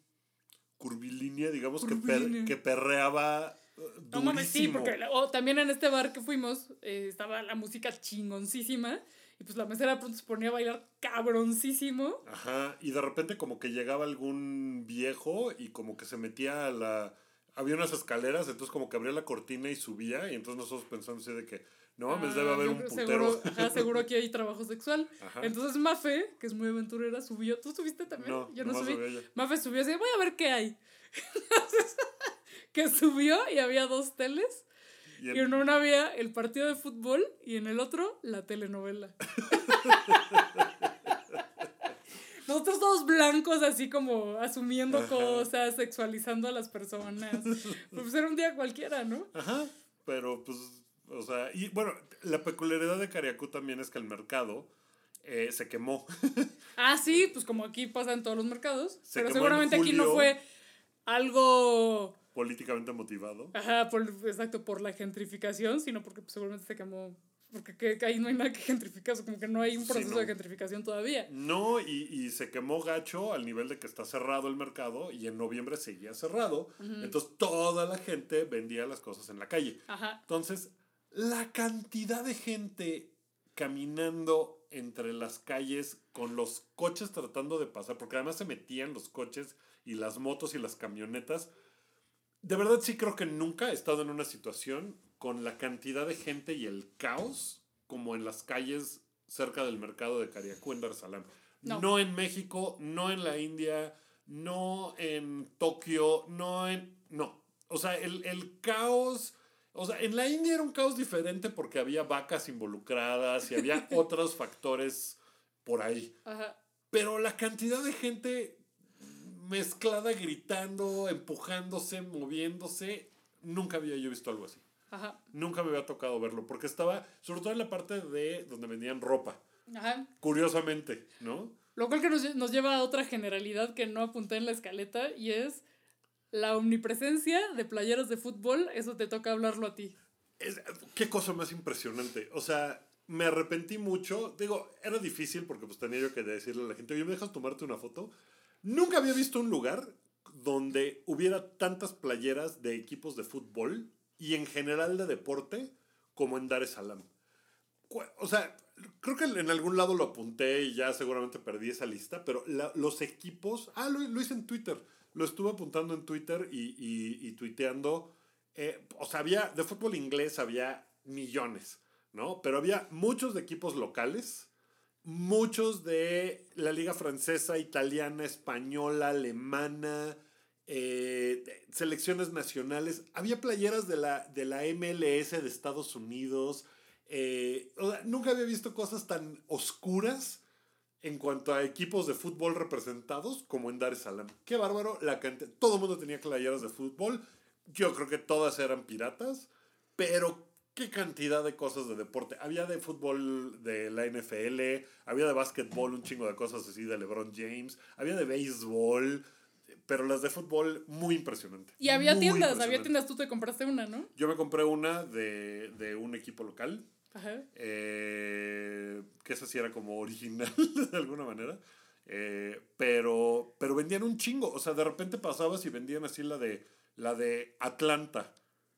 Speaker 2: curvilínea, digamos, que, per-
Speaker 1: Curvilínea.
Speaker 2: que perreaba eh,
Speaker 1: No mames, sí,
Speaker 2: durísimo.
Speaker 1: porque o también en este bar que fuimos eh, estaba la música chingoncísima y pues la mesera pronto se ponía a bailar cabroncísimo.
Speaker 2: Ajá, y de repente como que llegaba algún viejo y como que se metía a la... Había unas escaleras, entonces como que abría la cortina y subía, y entonces nosotros pensamos así de que, no mames, debe
Speaker 1: Ah,
Speaker 2: haber un putero.
Speaker 1: Seguro, ajá, seguro aquí hay trabajo sexual.
Speaker 2: Ajá.
Speaker 1: Entonces Mafe, que es muy aventurera, subió. ¿Tú subiste también?
Speaker 2: No,
Speaker 1: yo no subí. Mafe subió así, voy a ver qué hay. Entonces, que subió y había dos teles.
Speaker 2: Y
Speaker 1: Y
Speaker 2: en-
Speaker 1: una había el partido de fútbol y en el otro la telenovela. Nosotros todos blancos, así como asumiendo
Speaker 2: Ajá.
Speaker 1: cosas, sexualizando a las personas. Pues era un día cualquiera, ¿no?
Speaker 2: Ajá, pero pues, o sea, y bueno, la peculiaridad de Cariacú también es que el mercado eh, se quemó.
Speaker 1: Ah, sí, pues como aquí pasa en todos los mercados.
Speaker 2: Se
Speaker 1: pero seguramente aquí no fue algo.
Speaker 2: Políticamente motivado.
Speaker 1: Ajá, por, exacto, por la gentrificación, sino porque pues, seguramente se quemó porque que, que ahí no hay nada que gentrificar, o sea, como que no hay un
Speaker 2: Sí,
Speaker 1: proceso
Speaker 2: no.
Speaker 1: de gentrificación todavía.
Speaker 2: No, y, y se quemó gacho al nivel de que está cerrado el mercado y en noviembre seguía cerrado. Entonces toda la gente vendía las cosas en la calle.
Speaker 1: Ajá.
Speaker 2: Entonces, la cantidad de gente caminando entre las calles con los coches tratando de pasar, porque además se metían los coches y las motos y las camionetas. De verdad sí creo que nunca he estado en una situación con la cantidad de gente y el caos como en las calles cerca del mercado de Cariacú en Dar Salaam.
Speaker 1: No.
Speaker 2: no en México, no en la India, no en Tokio, no en... No. O sea, el, el caos... O sea, en la India era un caos diferente porque había vacas involucradas y había otros factores por ahí.
Speaker 1: Ajá.
Speaker 2: Pero la cantidad de gente mezclada, gritando, empujándose, moviéndose, nunca había yo visto algo así.
Speaker 1: Ajá.
Speaker 2: Nunca me había tocado verlo porque estaba, sobre todo en la parte de donde vendían ropa.
Speaker 1: Ajá.
Speaker 2: Curiosamente, ¿no?
Speaker 1: Lo cual que nos, nos lleva a otra generalidad que no apunté en la escaleta y es la omnipresencia de playeras de fútbol. Eso te toca hablarlo a ti.
Speaker 2: Es- qué cosa más impresionante. O sea, me arrepentí mucho. Digo, era difícil porque pues tenía yo que decirle a la gente, oye, ¿me dejas tomarte una foto? Nunca había visto un lugar donde hubiera tantas playeras de equipos de fútbol y en general de deporte como en Dar es Salaam. O sea, creo que en algún lado lo apunté y ya seguramente perdí esa lista, pero los equipos, ah, lo, lo hice en Twitter, lo estuve apuntando en Twitter y, y, y tuiteando, eh, o sea, había, de fútbol inglés había millones, ¿no? Pero había muchos de equipos locales, muchos de la liga francesa, italiana, española, alemana, eh, selecciones nacionales. Había playeras de la, de la MLS de Estados Unidos. eh, nunca había visto cosas tan oscuras en cuanto a equipos de fútbol representados como en Dar es Salaam. Qué bárbaro. La cantidad- todo el mundo tenía playeras de fútbol. Yo creo que todas eran piratas. Pero qué cantidad de cosas de deporte. Había de fútbol de la NFL, había de básquetbol, un chingo de cosas así de LeBron James, había de béisbol, pero las de fútbol muy impresionante.
Speaker 1: Y había
Speaker 2: Muy
Speaker 1: tiendas, había tiendas. Tú te compraste una, ¿no?
Speaker 2: Yo me compré una de, de un equipo local,
Speaker 1: Ajá.
Speaker 2: eh, que esa sí era como original de alguna manera. Eh, pero, pero vendían un chingo. O sea, de repente pasabas y vendían así la de, la de Atlanta,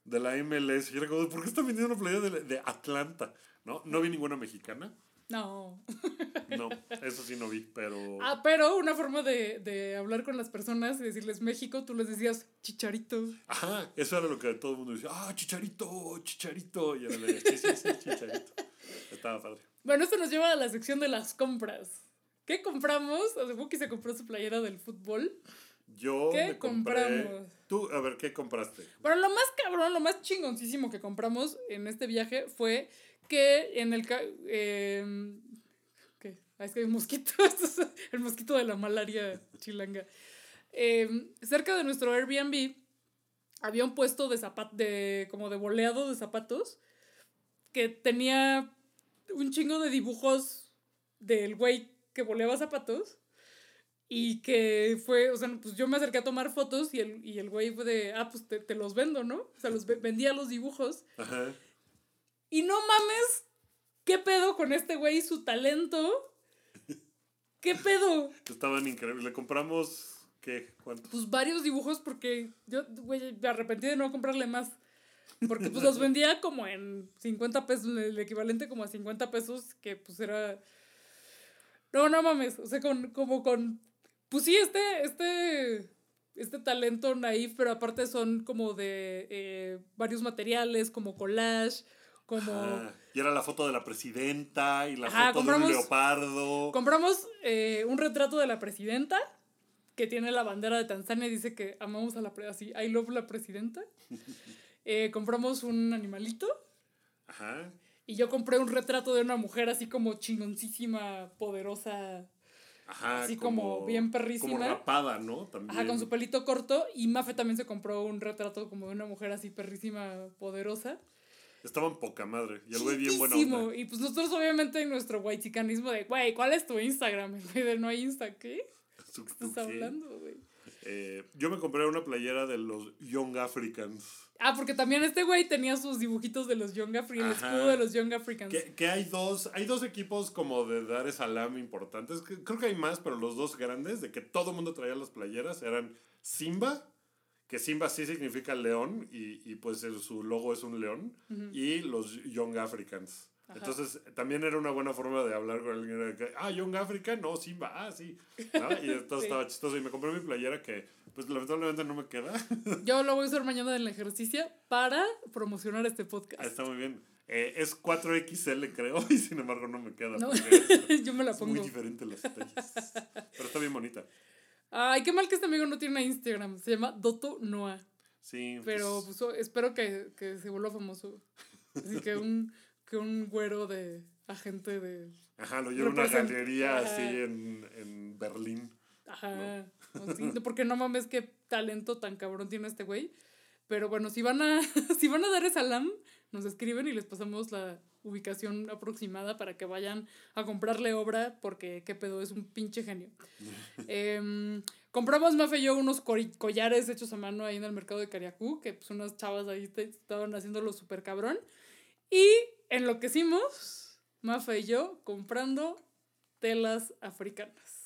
Speaker 2: de la MLS. Y era como, ¿por qué están vendiendo una playera de, de Atlanta? ¿No? No vi ninguna mexicana.
Speaker 1: No.
Speaker 2: No, eso sí no vi, pero...
Speaker 1: Ah, pero una forma de, de hablar con las personas y decirles México, tú les decías chicharito.
Speaker 2: Ajá, eso era lo que todo el mundo decía. Ah, chicharito, chicharito. Y era de, sí, sí, sí, chicharito. Estaba padre.
Speaker 1: Bueno, esto nos lleva a la sección de las compras. ¿Qué compramos? O sea, Wookie se compró su playera del fútbol.
Speaker 2: Yo
Speaker 1: ¿Qué
Speaker 2: me compré...
Speaker 1: compramos?
Speaker 2: Tú, a ver, ¿qué compraste?
Speaker 1: Bueno, lo más cabrón, lo más chingoncísimo que compramos en este viaje fue que en el... em, ¿Qué? Ah, es que hay un mosquito. Esto es el mosquito de la malaria chilanga. Em, cerca de nuestro Airbnb había un puesto de zapatos, de, como de boleado de zapatos, que tenía un chingo de dibujos del güey que boleaba zapatos. Y que fue, o sea, pues yo me acerqué a tomar fotos y el, y el güey fue de, ah, pues te, te los vendo, ¿no? O sea, los ve- vendía los dibujos.
Speaker 2: Ajá.
Speaker 1: Y no mames, ¿qué pedo con este güey y su talento? ¿Qué pedo?
Speaker 2: Estaban increíbles. Le compramos, ¿qué? ¿Cuántos?
Speaker 1: Pues varios dibujos porque yo, güey, me arrepentí de no comprarle más. Porque pues los vendía como en 50 pesos, el equivalente como a 50 pesos, que pues era... No, no mames, o sea, con, como con... Pues sí, este, este, este talento naif, pero aparte son como de eh, varios materiales, como collage, como...
Speaker 2: Ajá. Y era la foto de la presidenta y la
Speaker 1: Ajá,
Speaker 2: foto
Speaker 1: compramos-
Speaker 2: de un leopardo.
Speaker 1: Compramos eh, un retrato de la presidenta que tiene la bandera de Tanzania y dice que amamos a la así, I love la presidenta. Eh, compramos un animalito
Speaker 2: Ajá.
Speaker 1: y yo compré un retrato de una mujer así como chingoncísima, poderosa,
Speaker 2: Ajá.
Speaker 1: Así como bien perrísima.
Speaker 2: Como rapada, ¿no? También.
Speaker 1: ajá, con su pelito corto. Y Mafe también se compró un retrato como de una mujer así perrísima, poderosa.
Speaker 2: Estaban poca madre. Y el güey bien buena onda.
Speaker 1: Y pues nosotros obviamente en nuestro guaychicanismo de, güey, ¿cuál es tu Instagram? El güey de no hay Insta, ¿qué? ¿Qué estás hablando, güey?
Speaker 2: Eh, yo me compré una playera de los Young Africans.
Speaker 1: Ah, porque también este güey tenía sus dibujitos de los Young Africans, el escudo de los Young Africans.
Speaker 2: Que, que hay dos, hay dos equipos como de Dar es Salaam importantes. que- creo que hay más, pero los dos grandes, de que todo el mundo traía las playeras, eran Simba, que Simba sí significa león, y, y pues el- su logo es un león, y los Young Africans.
Speaker 1: Ajá.
Speaker 2: Entonces, también era una buena forma de hablar con alguien. que, ah, Young African, no, Simba, ah, sí. ¿no? Y entonces
Speaker 1: Sí.
Speaker 2: estaba chistoso. Y me compré mi playera que, pues lamentablemente no me queda.
Speaker 1: Yo lo voy a usar mañana en el ejercicio para promocionar este
Speaker 2: Ah,
Speaker 1: podcast.
Speaker 2: está muy bien. Eh, es 4XL, creo, y sin embargo no me queda.
Speaker 1: No, yo me la
Speaker 2: es muy
Speaker 1: pongo.
Speaker 2: diferente las tallas. Pero está bien bonita.
Speaker 1: Ay, qué mal que este amigo no tiene Instagram. Se llama Doto Noah.
Speaker 2: Sí.
Speaker 1: Pero
Speaker 2: pues,
Speaker 1: pues, espero que, que se vuelva famoso. Así que un, que un güero de agente de.
Speaker 2: ajá, lo llevo a una galería
Speaker 1: Ajá.
Speaker 2: así en, en Berlín.
Speaker 1: Ajá. sí, porque no mames qué talento tan cabrón tiene este güey. Pero bueno, si van a, si van a dar esa LAM, nos escriben y les pasamos la ubicación aproximada para que vayan a comprarle obra, porque qué pedo, es un pinche genio. Em, compramos Mafe y yo unos collares hechos a mano ahí en el mercado de Cariacú, que pues unas chavas ahí te- estaban haciéndolo súper cabrón. Y enloquecimos, Mafe y yo, comprando telas africanas.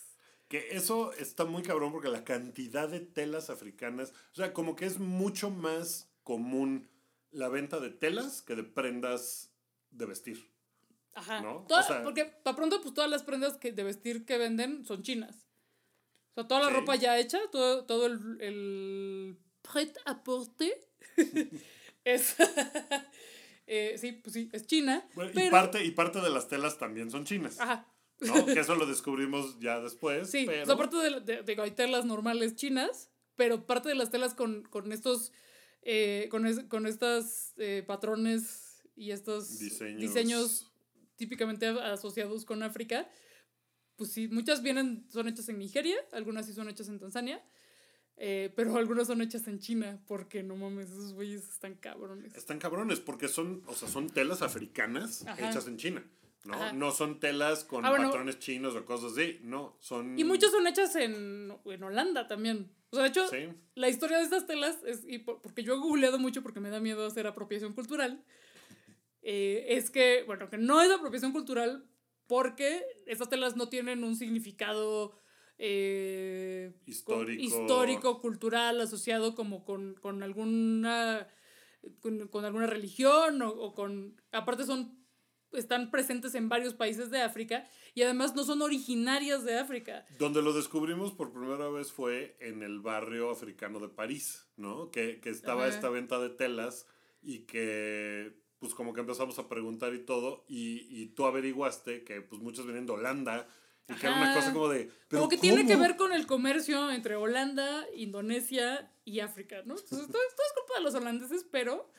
Speaker 2: Que eso está muy cabrón porque la cantidad de telas africanas, o sea, como que es mucho más común la venta de telas que de prendas de vestir.
Speaker 1: Ajá.
Speaker 2: ¿No?
Speaker 1: Toda-
Speaker 2: O sea-
Speaker 1: porque para pronto, pues todas las prendas que, de vestir que venden son chinas. O sea, toda la
Speaker 2: Sí.
Speaker 1: ropa ya hecha, todo, todo el, el prêt à porter es. Eh, sí, pues sí, es china.
Speaker 2: Bueno, y,
Speaker 1: pero,
Speaker 2: parte, y parte de las telas también son chinas.
Speaker 1: Ajá.
Speaker 2: ¿no? Que eso lo descubrimos ya después.
Speaker 1: Sí,
Speaker 2: pero...
Speaker 1: o sea, aparte de, de, de hay telas normales chinas, pero parte de las telas con, con estos. eh, con, es- con estas eh, patrones y estos
Speaker 2: Diseños.
Speaker 1: diseños típicamente asociados con África, pues sí, muchas vienen, son hechas en Nigeria, algunas sí son hechas en Tanzania, eh, pero algunas son hechas en China, porque no mames, esos güeyes están cabrones.
Speaker 2: Están cabrones porque son, o sea, son telas africanas
Speaker 1: Ajá.
Speaker 2: hechas en China. ¿no?
Speaker 1: Ajá.
Speaker 2: no son telas con
Speaker 1: Ah, bueno.
Speaker 2: patrones chinos o cosas así. No, son.
Speaker 1: Y muchas son hechas en, en Holanda también. O sea, de hecho,
Speaker 2: Sí.
Speaker 1: la historia de estas telas es, y por- porque yo he googleado mucho porque me da miedo hacer apropiación cultural, eh, es que, bueno, que no es apropiación cultural porque estas telas no tienen un significado eh, co-
Speaker 2: Histórico.
Speaker 1: histórico, cultural, asociado como con, con alguna con, con alguna religión o, o con... Aparte son están presentes en varios países de África y además no son originarias de África.
Speaker 2: Donde lo descubrimos por primera vez fue en el barrio africano de París, ¿no? Que, que estaba
Speaker 1: Ajá.
Speaker 2: esta venta de telas y que pues como que empezamos a preguntar y todo y, y tú averiguaste que pues muchos vienen de Holanda y que era una cosa como de... ¿pero
Speaker 1: Como que tiene que ver con el comercio entre Holanda, Indonesia y África, ¿no? Entonces, todo, es culpa de los holandeses, pero...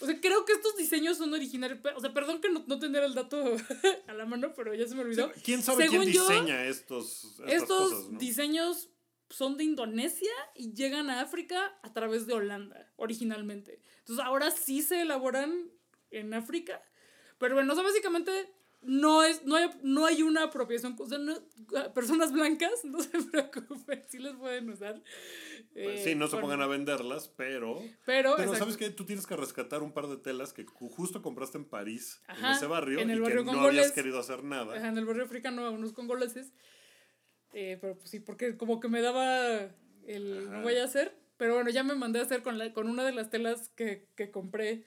Speaker 1: O sea, creo que estos diseños son originarios. O sea, perdón que no, no tener el dato a la mano, pero ya se me olvidó.
Speaker 2: ¿Quién sabe
Speaker 1: Según
Speaker 2: quién
Speaker 1: yo,
Speaker 2: diseña estos, estas
Speaker 1: Estos
Speaker 2: cosas, no?
Speaker 1: diseños son de Indonesia y llegan a África a través de Holanda, originalmente. Entonces, ahora sí se elaboran en África. Pero bueno, o sea, básicamente no, es, no, hay, no hay una apropiación. O sea, no- personas blancas, no se preocupen, sí les pueden usar.
Speaker 2: Pues
Speaker 1: eh,
Speaker 2: sí, no se pongan a venderlas, pero...
Speaker 1: Pero,
Speaker 2: Pero. ¿sabes qué? Tú tienes que rescatar un par de telas que ju- justo compraste en París, en
Speaker 1: Ajá,
Speaker 2: ese barrio,
Speaker 1: en el
Speaker 2: y
Speaker 1: barrio
Speaker 2: que no
Speaker 1: congolés.
Speaker 2: habías querido hacer nada.
Speaker 1: Ajá, en el barrio africano unos congoleses. Eh, pero pues sí, porque como que me daba el
Speaker 2: Ajá.
Speaker 1: no voy a hacer. Pero bueno, ya me mandé a hacer con, la, con una de las telas que, que compré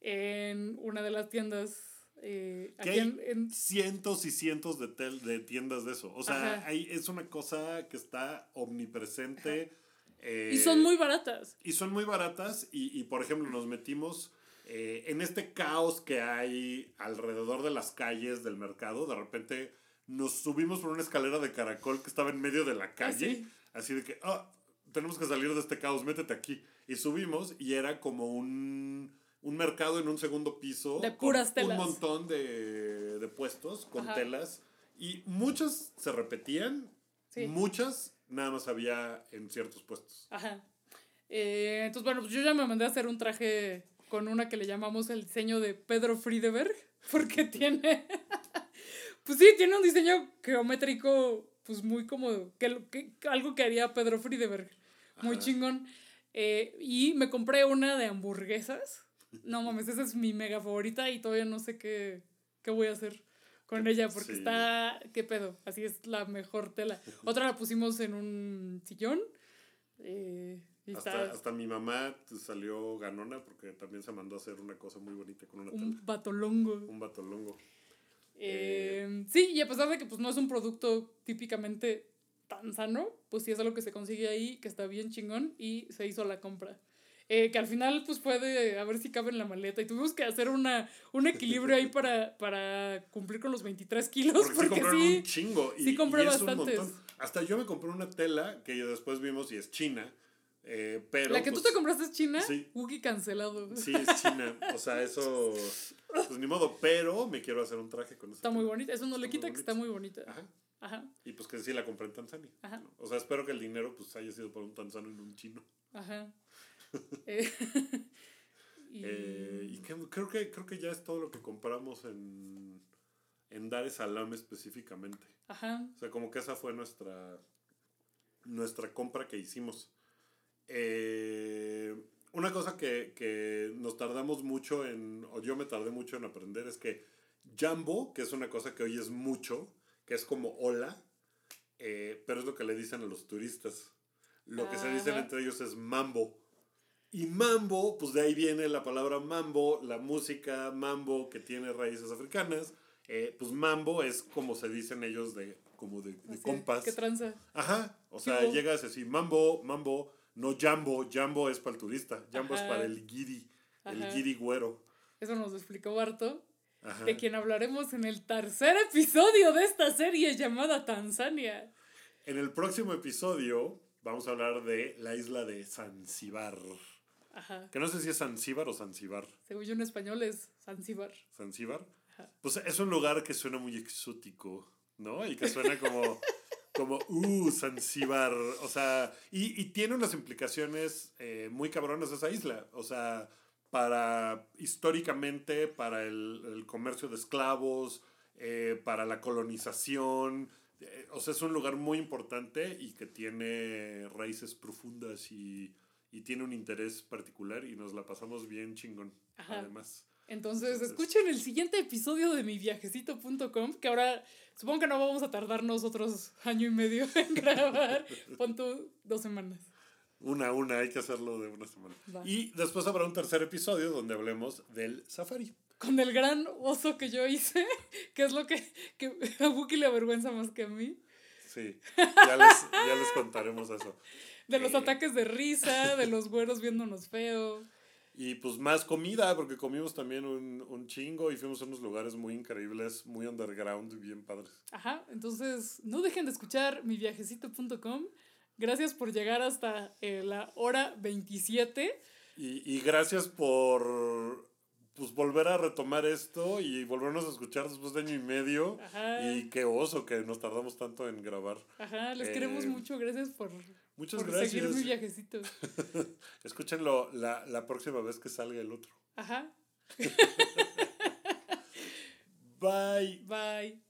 Speaker 1: en una de las tiendas. Eh,
Speaker 2: Que hay
Speaker 1: en, en-
Speaker 2: cientos y cientos de, tel- de tiendas de eso. O sea, hay, es una cosa que está omnipresente. eh,
Speaker 1: y son muy baratas.
Speaker 2: y son muy baratas y, y, por ejemplo, nos metimos eh, en este caos que hay alrededor de las calles del mercado. De repente nos subimos por una escalera de caracol que estaba en medio de la calle.
Speaker 1: sí.
Speaker 2: Así de que, ah, tenemos que salir de este caos, métete aquí. Y subimos y era como un, un mercado en un segundo piso.
Speaker 1: De
Speaker 2: con
Speaker 1: puras telas.
Speaker 2: Un montón de, de puestos con
Speaker 1: Ajá.
Speaker 2: telas. Y muchas se repetían,
Speaker 1: Sí.
Speaker 2: muchas nada más había en ciertos puestos.
Speaker 1: Ajá. Eh, entonces, bueno, pues yo ya me mandé a hacer un traje con una que le llamamos el diseño de Pedro Friedeberg, porque tiene. pues sí, tiene un diseño geométrico pues muy como, que, que- algo que haría Pedro Friedeberg, muy
Speaker 2: Ajá.
Speaker 1: chingón. Eh, y me compré una de hamburguesas. No mames, esa es mi mega favorita y todavía no sé qué, qué voy a hacer con ella porque
Speaker 2: Sí.
Speaker 1: está, qué pedo, así es la mejor tela. Otra la pusimos en un sillón. eh, y
Speaker 2: Hasta,
Speaker 1: está
Speaker 2: hasta mi mamá salió ganona porque también se mandó a hacer una cosa muy bonita con una tela.
Speaker 1: un batolongo.
Speaker 2: Un batolongo.
Speaker 1: Eh, sí, y a pesar de que pues, no es un producto típicamente tan sano, pues sí es algo que se consigue ahí, que está bien chingón y se hizo la compra. Eh, que al final pues fue de a ver si cabe en la maleta y tuvimos que hacer una, un equilibrio ahí para, para cumplir con los 23 kilos
Speaker 2: Porque, sí
Speaker 1: porque
Speaker 2: compraron
Speaker 1: sí,
Speaker 2: un chingo. Y,
Speaker 1: sí compré
Speaker 2: y es
Speaker 1: bastantes.
Speaker 2: Hasta yo me compré una tela que después vimos y es china. eh, pero
Speaker 1: la que tú
Speaker 2: pues,
Speaker 1: te compraste es china,
Speaker 2: sí.
Speaker 1: Wookie cancelado.
Speaker 2: Sí, es china. O sea, eso. Pues ni modo, pero me quiero hacer un traje con eso.
Speaker 1: Está muy bonita, eso no
Speaker 2: Está
Speaker 1: le quita que
Speaker 2: bonito.
Speaker 1: está muy bonita.
Speaker 2: Ajá.
Speaker 1: Ajá,
Speaker 2: Y pues que sí la compré en Tanzania.
Speaker 1: Ajá.
Speaker 2: O sea, espero que el dinero pues haya sido por un tanzano y no un chino.
Speaker 1: ajá. Eh, y-
Speaker 2: Eh, y que- creo, que, creo que ya es todo lo que compramos en, en Dar es Salam específicamente.
Speaker 1: Ajá.
Speaker 2: O sea, como que esa fue nuestra, nuestra compra que hicimos. Eh, una cosa que, que nos tardamos mucho en, o yo me tardé mucho en aprender, es que Jambo, que es una cosa que oyes mucho, que es como hola, eh, pero es lo que le dicen a los turistas. Lo que se dicen
Speaker 1: Ajá.
Speaker 2: entre ellos es mambo. Y mambo, pues de ahí viene la palabra mambo, la música mambo que tiene raíces africanas. Eh, pues mambo es como se dicen ellos de, como de, de compas.
Speaker 1: ¿Qué tranza?
Speaker 2: Ajá, o sea,
Speaker 1: hubo?
Speaker 2: llegas así, mambo, mambo, no jambo, jambo es para el turista, jambo es para el guiri, el
Speaker 1: Ajá.
Speaker 2: guiri güero.
Speaker 1: Eso nos lo explicó Barto,
Speaker 2: Ajá.
Speaker 1: de quien hablaremos en el tercer episodio de esta serie llamada Tanzania.
Speaker 2: En el próximo episodio vamos a hablar de la isla de Zanzíbar.
Speaker 1: Ajá.
Speaker 2: Que no sé si es Zanzíbar o Zanzíbar.
Speaker 1: Según yo en español es Zanzíbar.
Speaker 2: Zanzíbar.
Speaker 1: Ajá.
Speaker 2: Pues es un lugar que suena muy exótico, ¿no? Y que suena como, como uh, Zanzíbar. O sea, y, y tiene unas implicaciones eh, muy cabronas esa isla. O sea, para históricamente, para el, el comercio de esclavos, eh, para la colonización. eh, o sea, es un lugar muy importante y que tiene raíces profundas y, y tiene un interés particular y nos la pasamos bien chingón.
Speaker 1: Ajá.
Speaker 2: Además.
Speaker 1: Entonces,
Speaker 2: Entonces-
Speaker 1: escuchen el siguiente episodio de miviajecito.com, que ahora supongo que no vamos a tardarnos otros año y medio en grabar. Pon tú dos semanas.
Speaker 2: Una, una, hay que hacerlo de una semana.
Speaker 1: Va.
Speaker 2: Y después habrá un tercer episodio donde hablemos del safari.
Speaker 1: Con el gran oso que yo hice, que es lo que, que a Wookie le avergüenza más que a mí.
Speaker 2: Sí, ya les, ya les contaremos eso.
Speaker 1: De los
Speaker 2: Eh.
Speaker 1: ataques de risa, de los güeros viéndonos feo.
Speaker 2: Y pues más comida, porque comimos también un, un chingo y fuimos a unos lugares muy increíbles, muy underground y bien padres.
Speaker 1: Ajá, entonces no dejen de escuchar miviajecito.com. Gracias por llegar hasta eh, la hora 27.
Speaker 2: Y, y gracias por pues volver a retomar esto y volvernos a escuchar después de año y medio.
Speaker 1: Ajá.
Speaker 2: Y qué oso que nos tardamos tanto en grabar.
Speaker 1: Ajá, les
Speaker 2: Eh,
Speaker 1: queremos mucho. Gracias por,
Speaker 2: Muchas
Speaker 1: por seguir mi
Speaker 2: gracias.
Speaker 1: viajecito.
Speaker 2: Escúchenlo la, la próxima vez que salga el otro.
Speaker 1: Ajá,
Speaker 2: Bye.
Speaker 1: bye.